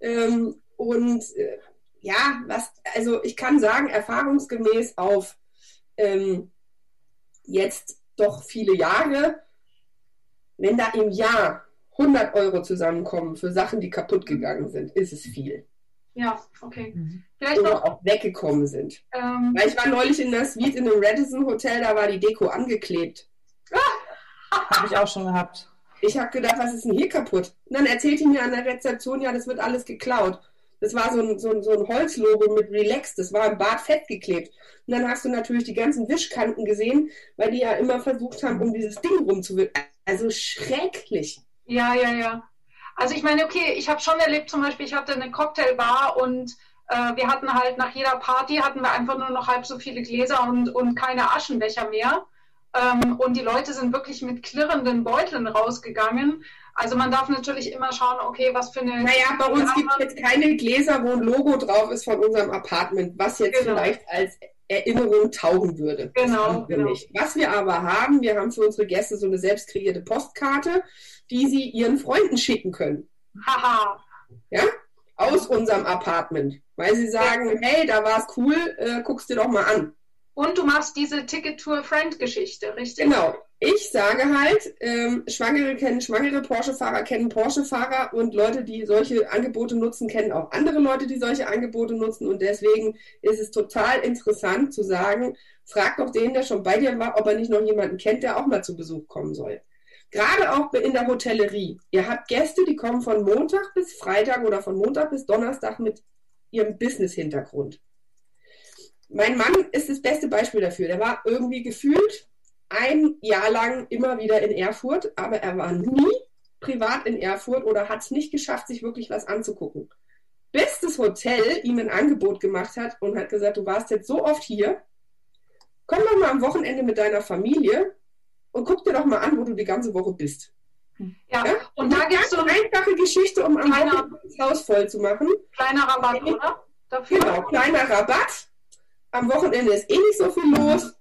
Ähm, und äh, ja, was, also ich kann sagen, erfahrungsgemäß auf ähm, jetzt doch viele Jahre, wenn da im Jahr 100 Euro zusammenkommen für Sachen, die kaputt gegangen sind, ist es viel. Ja, okay. Mhm. Vielleicht Oder noch, auch weggekommen sind. Ähm, Weil ich war neulich in der Suite in einem Radisson Hotel, da war die Deko angeklebt. habe ich auch schon gehabt. Ich habe gedacht, was ist denn hier kaputt? Und dann erzählte ich mir an der Rezeption, ja, das wird alles geklaut. Das war so ein, so ein, so ein Holzlogo mit Relax, das war im Bad festgeklebt. Und dann hast du natürlich die ganzen Wischkanten gesehen, weil die ja immer versucht haben, um dieses Ding rumzuwischen. Also schrecklich. Ja, ja, ja. Also ich meine, okay, ich habe schon erlebt, zum Beispiel, ich hatte eine Cocktailbar und äh, wir hatten halt nach jeder Party hatten wir einfach nur noch halb so viele Gläser und, und keine Aschenbecher mehr. Ähm, und die Leute sind wirklich mit klirrenden Beuteln rausgegangen. Also man darf natürlich immer schauen, okay, was für eine. Naja, bei uns gibt es jetzt keine Gläser, wo ein Logo drauf ist von unserem Apartment, was jetzt genau. vielleicht als Erinnerung taugen würde. Genau, genau. Nicht. Was wir aber haben, wir haben für unsere Gäste so eine selbst kreierte Postkarte die sie ihren Freunden schicken können. Haha. ja? Aus unserem Apartment. Weil sie sagen, hey, da war es cool, äh, guck's dir doch mal an. Und du machst diese Ticket to a Friend-Geschichte, richtig? Genau. Ich sage halt, ähm, Schwangere kennen Schwangere, Porsche-Fahrer kennen Porsche-Fahrer und Leute, die solche Angebote nutzen, kennen auch andere Leute, die solche Angebote nutzen. Und deswegen ist es total interessant zu sagen, frag doch den, der schon bei dir war, ob er nicht noch jemanden kennt, der auch mal zu Besuch kommen soll. Gerade auch in der Hotellerie. Ihr habt Gäste, die kommen von Montag bis Freitag oder von Montag bis Donnerstag mit ihrem Business-Hintergrund. Mein Mann ist das beste Beispiel dafür. Der war irgendwie gefühlt ein Jahr lang immer wieder in Erfurt, aber er war nie privat in Erfurt oder hat es nicht geschafft, sich wirklich was anzugucken. Bis das Hotel ihm ein Angebot gemacht hat und hat gesagt, du warst jetzt so oft hier, komm doch mal am Wochenende mit deiner Familie und guck dir doch mal an, wo du die ganze Woche bist. Ja, ja? und da gibt es so eine einfache Geschichte, um am kleiner, das Haus voll zu machen. Kleiner Rabatt, oder? Dafür? Genau, kleiner Rabatt. Am Wochenende ist eh nicht so viel los.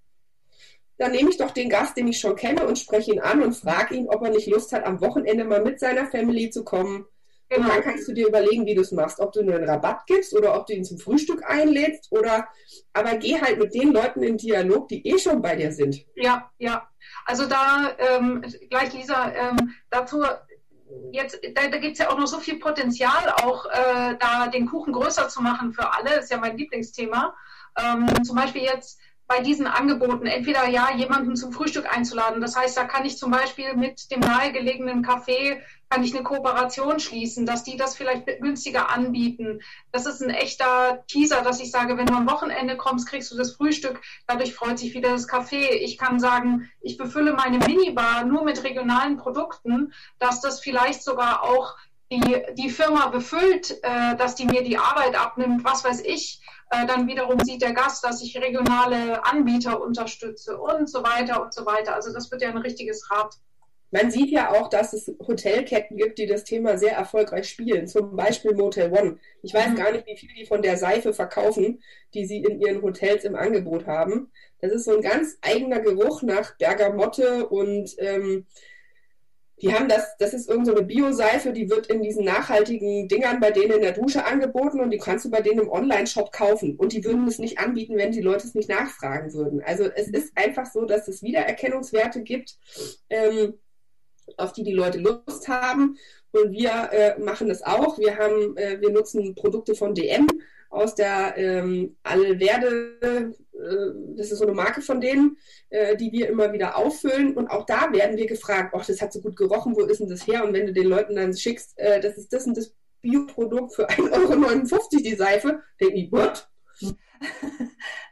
Dann nehme ich doch den Gast, den ich schon kenne, und spreche ihn an und frage ihn, ob er nicht Lust hat, am Wochenende mal mit seiner Family zu kommen Genau. Und dann kannst du dir überlegen, wie du es machst. Ob du nur einen Rabatt gibst oder ob du ihn zum Frühstück einlädst oder, aber geh halt mit den Leuten in Dialog, die eh schon bei dir sind. Ja, ja. Also da, ähm, gleich Lisa, ähm, dazu, jetzt, da, da gibt es ja auch noch so viel Potenzial, auch äh, da den Kuchen größer zu machen für alle, ist ja mein Lieblingsthema. Ähm, zum Beispiel jetzt bei diesen Angeboten entweder ja jemanden zum Frühstück einzuladen. Das heißt, da kann ich zum Beispiel mit dem nahegelegenen Café kann ich eine Kooperation schließen, dass die das vielleicht günstiger anbieten. Das ist ein echter Teaser, dass ich sage, wenn du am Wochenende kommst, kriegst du das Frühstück. Dadurch freut sich wieder das Café. Ich kann sagen, ich befülle meine Minibar nur mit regionalen Produkten, dass das vielleicht sogar auch die, die Firma befüllt, äh, dass die mir die Arbeit abnimmt, was weiß ich. Äh, dann wiederum sieht der Gast, dass ich regionale Anbieter unterstütze und so weiter und so weiter. Also das wird ja ein richtiges Rad. Man sieht ja auch, dass es Hotelketten gibt, die das Thema sehr erfolgreich spielen. Zum Beispiel Motel One. Ich weiß mhm. gar nicht, wie viel die von der Seife verkaufen, die sie in ihren Hotels im Angebot haben. Das ist so ein ganz eigener Geruch nach Bergamotte und ähm, die haben das, das ist irgendeine so Bio-Seife, die wird in diesen nachhaltigen Dingern bei denen in der Dusche angeboten und die kannst du bei denen im Online-Shop kaufen. Und die würden es nicht anbieten, wenn die Leute es nicht nachfragen würden. Also es ist einfach so, dass es Wiedererkennungswerte gibt. Ähm, auf die die Leute Lust haben. Und wir äh, machen das auch. Wir haben, äh, wir nutzen Produkte von DM aus der ähm, Allwerde, äh, das ist so eine Marke von denen, äh, die wir immer wieder auffüllen. Und auch da werden wir gefragt, ach, das hat so gut gerochen, wo ist denn das her? Und wenn du den Leuten dann schickst, äh, das ist das und das Bioprodukt für 1,59 Euro die Seife, denken die, what?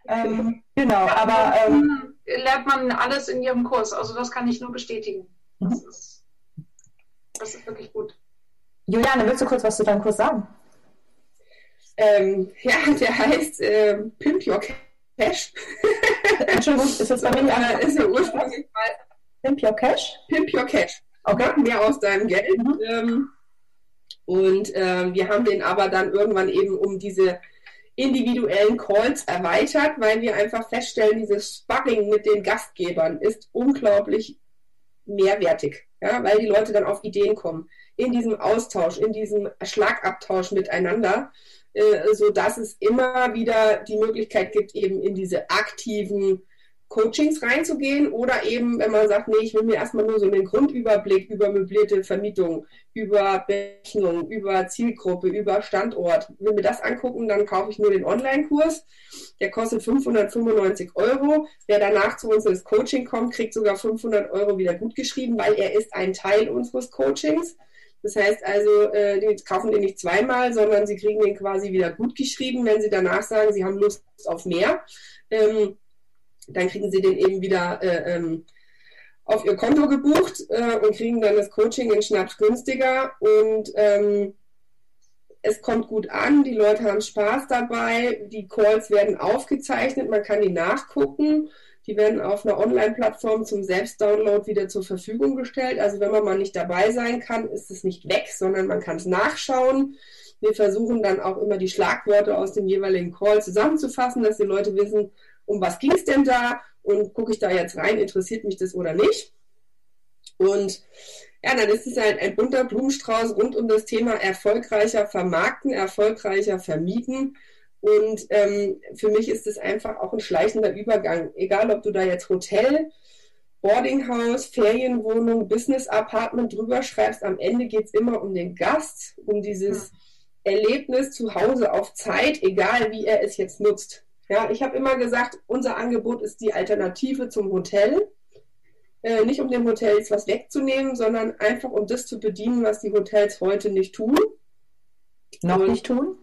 ähm, genau, aber ähm, lernt man alles in ihrem Kurs. Also das kann ich nur bestätigen. Das, mhm. ist, das ist wirklich gut. Juliane, willst du kurz was zu deinem Kurs sagen? Ähm, ja, der heißt äh, Pimp Your Cash. Entschuldigung, ist das bei mir äh, ist ja ursprünglich mal Pimp Your Cash? Pimp Your Cash. Okay. Mach mehr aus deinem Geld. Mhm. Ähm, und ähm, wir haben den aber dann irgendwann eben um diese individuellen Calls erweitert, weil wir einfach feststellen, dieses Sparring mit den Gastgebern ist unglaublich mehrwertig, ja, weil die Leute dann auf Ideen kommen. In diesem Austausch, in diesem Schlagabtausch miteinander, äh, so dass es immer wieder die Möglichkeit gibt, eben in diese aktiven Coachings reinzugehen oder eben, wenn man sagt, nee, ich will mir erstmal nur so einen Grundüberblick über möblierte Vermietung, über Berechnung, über Zielgruppe, über Standort, will mir das angucken, dann kaufe ich nur den Online-Kurs. Der kostet 595 Euro. Wer danach zu uns ins Coaching kommt, kriegt sogar 500 Euro wieder gutgeschrieben, weil er ist ein Teil unseres Coachings. Das heißt also, äh, die kaufen den nicht zweimal, sondern sie kriegen den quasi wieder gutgeschrieben, wenn sie danach sagen, sie haben Lust auf mehr. Ähm, dann kriegen sie den eben wieder äh, ähm, auf ihr Konto gebucht äh, und kriegen dann das Coaching in Schnaps günstiger und ähm, es kommt gut an, die Leute haben Spaß dabei, die Calls werden aufgezeichnet, man kann die nachgucken, die werden auf einer Online-Plattform zum Selbstdownload wieder zur Verfügung gestellt. Also wenn man mal nicht dabei sein kann, ist es nicht weg, sondern man kann es nachschauen. Wir versuchen dann auch immer die Schlagworte aus dem jeweiligen Call zusammenzufassen, dass die Leute wissen, um was ging es denn da und gucke ich da jetzt rein, interessiert mich das oder nicht. Und ja, dann ist es halt ein bunter Blumenstrauß rund um das Thema erfolgreicher vermarkten, erfolgreicher vermieten. Und ähm, für mich ist es einfach auch ein schleichender Übergang. Egal, ob du da jetzt Hotel, Boardinghouse, Ferienwohnung, Business Apartment drüber schreibst, am Ende geht es immer um den Gast, um dieses Erlebnis zu Hause auf Zeit, egal wie er es jetzt nutzt. Ja, ich habe immer gesagt, unser Angebot ist die Alternative zum Hotel. Äh, nicht um den Hotels was wegzunehmen, sondern einfach um das zu bedienen, was die Hotels heute nicht tun. Noch Und, nicht tun?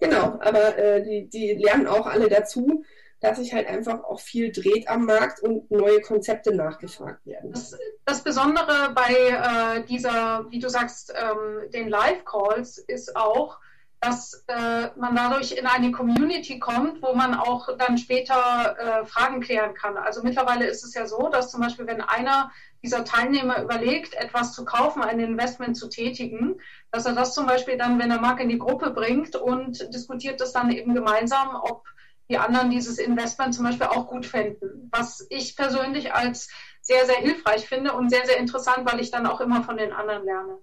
Genau, aber äh, die, die lernen auch alle dazu, dass sich halt einfach auch viel dreht am Markt und neue Konzepte nachgefragt werden. Das, das Besondere bei äh, dieser, wie du sagst, ähm, den Live-Calls ist auch, dass äh, man dadurch in eine Community kommt, wo man auch dann später äh, Fragen klären kann. Also mittlerweile ist es ja so, dass zum Beispiel, wenn einer dieser Teilnehmer überlegt, etwas zu kaufen, ein Investment zu tätigen, dass er das zum Beispiel dann, wenn er mag, in die Gruppe bringt und diskutiert das dann eben gemeinsam, ob die anderen dieses Investment zum Beispiel auch gut fänden. Was ich persönlich als sehr, sehr hilfreich finde und sehr, sehr interessant, weil ich dann auch immer von den anderen lerne.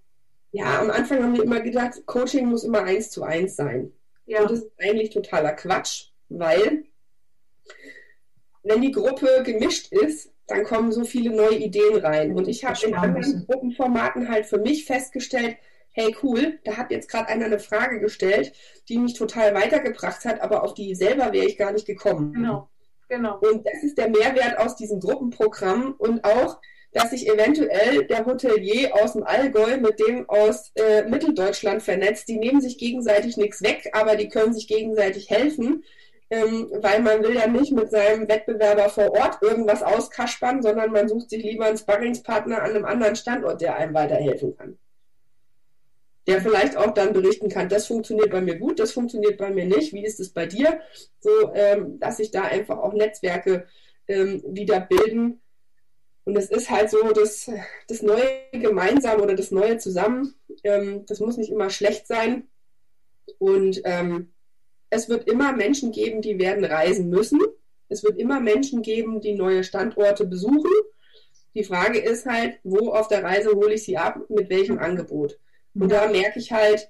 Ja, am Anfang haben wir immer gedacht, Coaching muss immer eins zu eins sein. Ja. Und das ist eigentlich totaler Quatsch, weil wenn die Gruppe gemischt ist, dann kommen so viele neue Ideen rein. Und ich habe in anderen Gruppenformaten halt für mich festgestellt, hey cool, da hat jetzt gerade einer eine Frage gestellt, die mich total weitergebracht hat, aber auf die selber wäre ich gar nicht gekommen. Genau, genau. Und das ist der Mehrwert aus diesem Gruppenprogramm und auch dass sich eventuell der Hotelier aus dem Allgäu mit dem aus äh, Mitteldeutschland vernetzt. Die nehmen sich gegenseitig nichts weg, aber die können sich gegenseitig helfen, ähm, weil man will ja nicht mit seinem Wettbewerber vor Ort irgendwas auskaspern, sondern man sucht sich lieber einen Sparringspartner an einem anderen Standort, der einem weiterhelfen kann. Der vielleicht auch dann berichten kann, das funktioniert bei mir gut, das funktioniert bei mir nicht, wie ist es bei dir? So, ähm, dass sich da einfach auch Netzwerke ähm, wieder bilden, Und es ist halt so, dass das neue gemeinsam oder das neue zusammen, ähm, das muss nicht immer schlecht sein. Und ähm, es wird immer Menschen geben, die werden reisen müssen. Es wird immer Menschen geben, die neue Standorte besuchen. Die Frage ist halt, wo auf der Reise hole ich sie ab, mit welchem Angebot. Und da merke ich halt,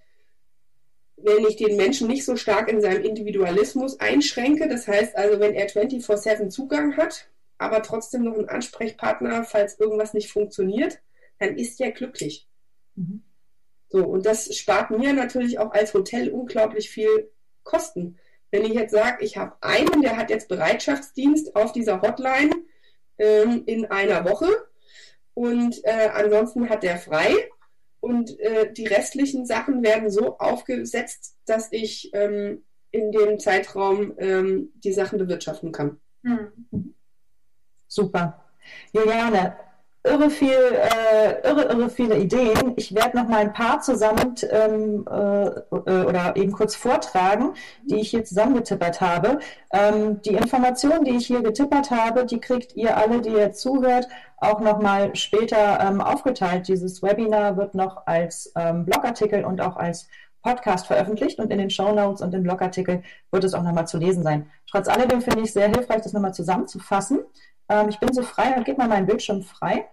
wenn ich den Menschen nicht so stark in seinem Individualismus einschränke, das heißt also, wenn er 24-7 Zugang hat, aber trotzdem noch einen Ansprechpartner, falls irgendwas nicht funktioniert, dann ist er glücklich. Mhm. So, und das spart mir natürlich auch als Hotel unglaublich viel Kosten. Wenn ich jetzt sage, ich habe einen, der hat jetzt Bereitschaftsdienst auf dieser Hotline ähm, in einer Woche und äh, ansonsten hat der frei und äh, die restlichen Sachen werden so aufgesetzt, dass ich ähm, in dem Zeitraum ähm, die Sachen bewirtschaften kann. Mhm. Super. Juliane, irre viel, äh, irre, irre viele Ideen. Ich werde noch mal ein paar zusammen ähm, äh, äh, oder eben kurz vortragen, die ich hier zusammengetippert habe. Ähm, die Informationen, die ich hier getippert habe, die kriegt ihr alle, die ihr zuhört, auch noch mal später ähm, aufgeteilt. Dieses Webinar wird noch als ähm, Blogartikel und auch als Podcast veröffentlicht und in den Show Notes und im Blogartikel wird es auch nochmal zu lesen sein. Trotz alledem finde ich sehr hilfreich, das nochmal zusammenzufassen. Ähm, ich bin so frei und gebe mal meinen Bildschirm frei.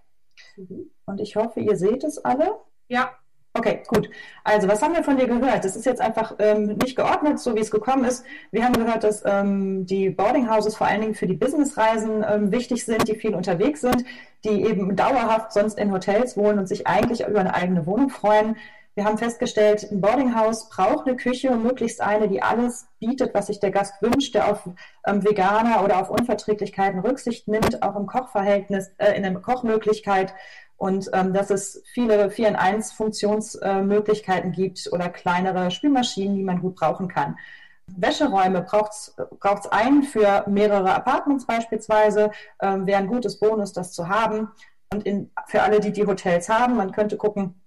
Mhm. Und ich hoffe, ihr seht es alle. Ja. Okay, gut. Also, was haben wir von dir gehört? Das ist jetzt einfach ähm, nicht geordnet, so wie es gekommen ist. Wir haben gehört, dass ähm, die Boarding Houses vor allen Dingen für die Businessreisen ähm, wichtig sind, die viel unterwegs sind, die eben dauerhaft sonst in Hotels wohnen und sich eigentlich über eine eigene Wohnung freuen. Wir haben festgestellt, ein Boardinghouse braucht eine Küche und möglichst eine, die alles bietet, was sich der Gast wünscht, der auf ähm, Veganer oder auf Unverträglichkeiten Rücksicht nimmt, auch im Kochverhältnis, äh, in der Kochmöglichkeit und ähm, dass es viele 4 in 1 Funktionsmöglichkeiten äh, gibt oder kleinere Spülmaschinen, die man gut brauchen kann. Wäscheräume braucht es einen für mehrere Apartments beispielsweise, ähm, wäre ein gutes Bonus, das zu haben. Und in, für alle, die die Hotels haben, man könnte gucken,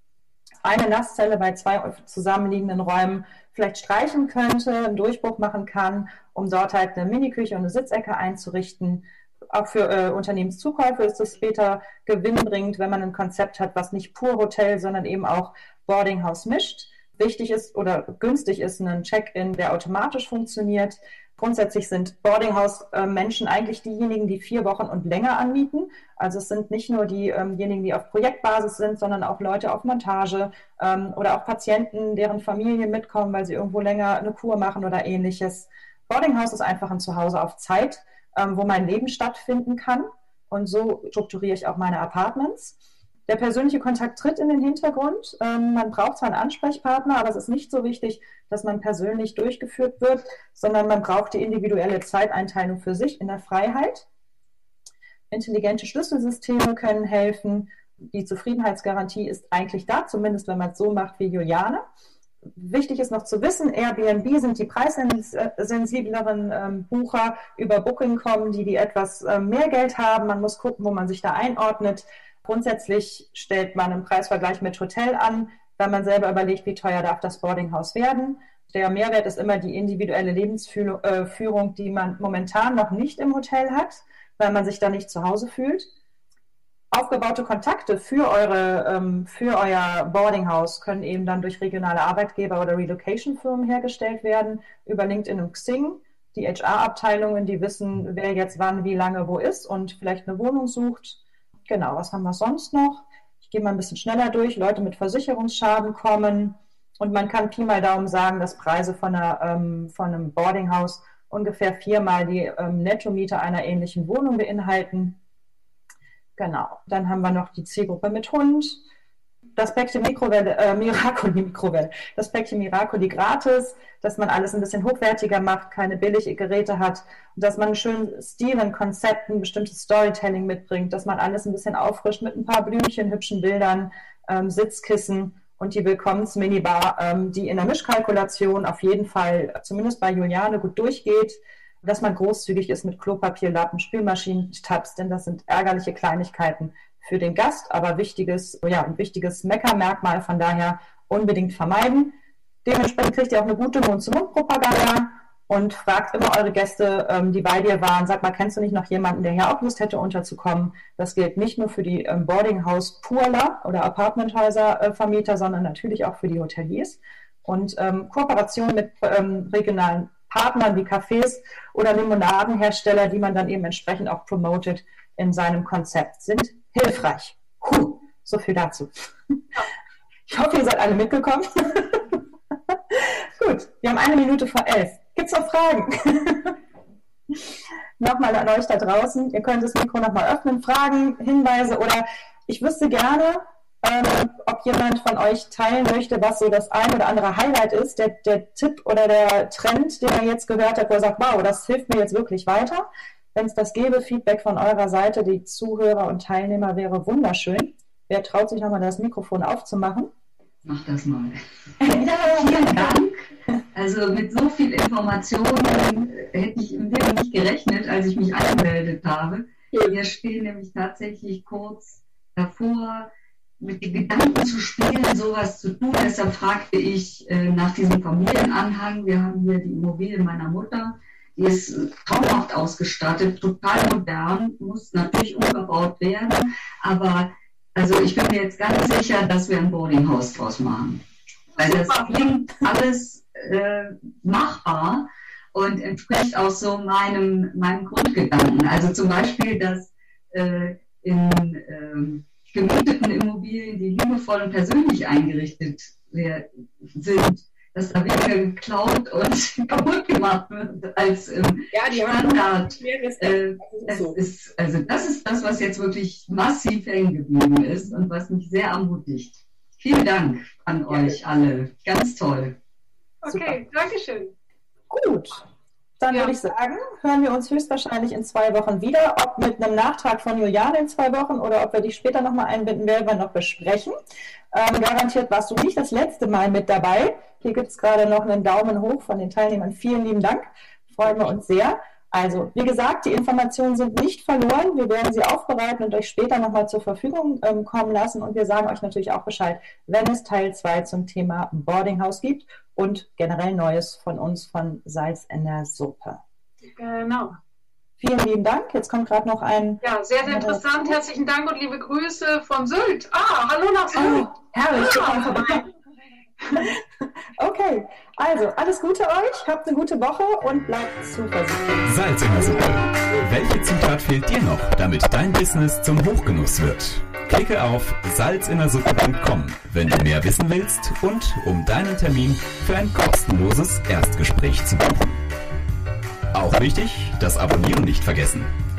eine Nasszelle bei zwei zusammenliegenden Räumen vielleicht streichen könnte, einen Durchbruch machen kann, um dort halt eine Miniküche und eine Sitzecke einzurichten. Auch für äh, Unternehmenszukäufe ist es später gewinnbringend, wenn man ein Konzept hat, was nicht pur Hotel, sondern eben auch Boardinghouse mischt. Wichtig ist oder günstig ist ein Check-in, der automatisch funktioniert. Grundsätzlich sind Boardinghouse-Menschen eigentlich diejenigen, die vier Wochen und länger anmieten. Also es sind nicht nur diejenigen, die auf Projektbasis sind, sondern auch Leute auf Montage ähm, oder auch Patienten, deren Familien mitkommen, weil sie irgendwo länger eine Kur machen oder ähnliches. Boardinghouse ist einfach ein Zuhause auf Zeit, ähm, wo mein Leben stattfinden kann. Und so strukturiere ich auch meine Apartments. Der persönliche Kontakt tritt in den Hintergrund. Ähm, man braucht zwar einen Ansprechpartner, aber es ist nicht so wichtig, dass man persönlich durchgeführt wird, sondern man braucht die individuelle Zeiteinteilung für sich in der Freiheit. Intelligente Schlüsselsysteme können helfen. Die Zufriedenheitsgarantie ist eigentlich da, zumindest wenn man es so macht wie Juliane. Wichtig ist noch zu wissen, Airbnb sind die preissensibleren ähm, Bucher über Booking kommen, die, die etwas ähm, mehr Geld haben. Man muss gucken, wo man sich da einordnet. Grundsätzlich stellt man einen Preisvergleich mit Hotel an, weil man selber überlegt, wie teuer darf das Boardinghaus werden. Der Mehrwert ist immer die individuelle Lebensführung, äh, die man momentan noch nicht im Hotel hat, weil man sich da nicht zu Hause fühlt. Aufgebaute Kontakte für, eure, ähm, für euer Boardinghaus können eben dann durch regionale Arbeitgeber oder Relocation-Firmen hergestellt werden, über LinkedIn und Xing. Die HR-Abteilungen, die wissen, wer jetzt wann, wie lange wo ist und vielleicht eine Wohnung sucht Genau, was haben wir sonst noch? Ich gehe mal ein bisschen schneller durch. Leute mit Versicherungsschaden kommen. Und man kann Pi mal Daumen sagen, dass Preise von, einer, ähm, von einem Boardinghaus ungefähr viermal die ähm, Nettomiete einer ähnlichen Wohnung beinhalten. Genau. Dann haben wir noch die Zielgruppe mit Hund das Päckchen Mikrowelle, äh, Miracoli Mikrowelle, das Päckchen Miracoli gratis, dass man alles ein bisschen hochwertiger macht, keine billige Geräte hat dass man einen schönen Stil, ein Konzept, ein bestimmtes Storytelling mitbringt, dass man alles ein bisschen auffrischt mit ein paar Blümchen, hübschen Bildern, ähm, Sitzkissen und die Willkommensminibar, ähm, die in der Mischkalkulation auf jeden Fall, zumindest bei Juliane, gut durchgeht dass man großzügig ist mit Klopapier, Lappen, Spülmaschinen, Tabs, denn das sind ärgerliche Kleinigkeiten, für den Gast, aber wichtiges, ja, ein wichtiges Meckermerkmal, von daher unbedingt vermeiden. Dementsprechend kriegt ihr auch eine gute Mund-zu-Mund-Propaganda und fragt immer eure Gäste, ähm, die bei dir waren, sag mal, kennst du nicht noch jemanden, der hier auch Lust hätte, unterzukommen? Das gilt nicht nur für die ähm, Boardinghouse-Purler oder Apartmenthäuser-Vermieter, sondern natürlich auch für die Hoteliers. Und ähm, Kooperation mit ähm, regionalen Partnern wie Cafés oder Limonadenhersteller, die man dann eben entsprechend auch promotet in seinem Konzept, sind hilfreich. Huh, so viel dazu. Ich hoffe, ihr seid alle mitgekommen. Gut, wir haben eine Minute vor elf. Gibt es noch Fragen? nochmal an euch da draußen. Ihr könnt das Mikro nochmal öffnen, Fragen, Hinweise oder ich wüsste gerne, ähm, ob jemand von euch teilen möchte, was so das ein oder andere Highlight ist, der, der Tipp oder der Trend, den er jetzt gehört hat, wo er sagt, wow, das hilft mir jetzt wirklich weiter. Wenn es das gäbe, Feedback von eurer Seite, die Zuhörer und Teilnehmer wäre wunderschön. Wer traut sich nochmal das Mikrofon aufzumachen? Mach das mal. ja, vielen Dank. Also mit so viel Informationen hätte ich im Leben nicht gerechnet, als ich mich angemeldet habe. Wir stehen nämlich tatsächlich kurz davor, mit den Gedanken zu spielen, sowas zu tun. Deshalb fragte ich äh, nach diesem Familienanhang. Wir haben hier die Immobilie meiner Mutter. Die ist traumhaft ausgestattet, total modern, muss natürlich umgebaut werden, aber also ich bin mir jetzt ganz sicher, dass wir ein Boardinghaus draus machen. Weil das klingt alles äh, machbar und entspricht auch so meinem, meinem Grundgedanken. Also zum Beispiel, dass äh, in äh, gemieteten Immobilien, die liebevoll und persönlich eingerichtet sind, dass da weniger geklaut und kaputt gemacht wird als im ja, die Standard. Äh, das, so. ist, also das ist das, was jetzt wirklich massiv hängen geblieben ist und was mich sehr ermutigt. Vielen Dank an ja. euch alle. Ganz toll. Okay, danke schön. Gut. Dann ja. würde ich sagen, hören wir uns höchstwahrscheinlich in zwei Wochen wieder. Ob mit einem Nachtrag von Juliane in zwei Wochen oder ob wir dich später nochmal einbinden, werden wir noch besprechen. Ähm, garantiert warst du nicht das letzte Mal mit dabei. Hier gibt es gerade noch einen Daumen hoch von den Teilnehmern. Vielen lieben Dank. Freuen wir uns sehr. Also, wie gesagt, die Informationen sind nicht verloren. Wir werden sie aufbereiten und euch später nochmal zur Verfügung ähm, kommen lassen. Und wir sagen euch natürlich auch Bescheid, wenn es Teil 2 zum Thema Boarding House gibt und generell Neues von uns von Salz in der Suppe. Genau. Vielen lieben Dank. Jetzt kommt gerade noch ein. Ja, sehr, sehr interessant. Herzlichen Dank und liebe Grüße von Sylt. Ah, hallo nach Sylt. Oh, herrlich, ah. okay, also alles Gute euch, habt eine gute Woche und bleibt zuversichtlich. Salz in der Suppe. Welche Zutat fehlt dir noch, damit dein Business zum Hochgenuss wird? Klicke auf salzinnersuppe.com, wenn du mehr wissen willst und um deinen Termin für ein kostenloses Erstgespräch zu buchen. Auch wichtig, das Abonnieren nicht vergessen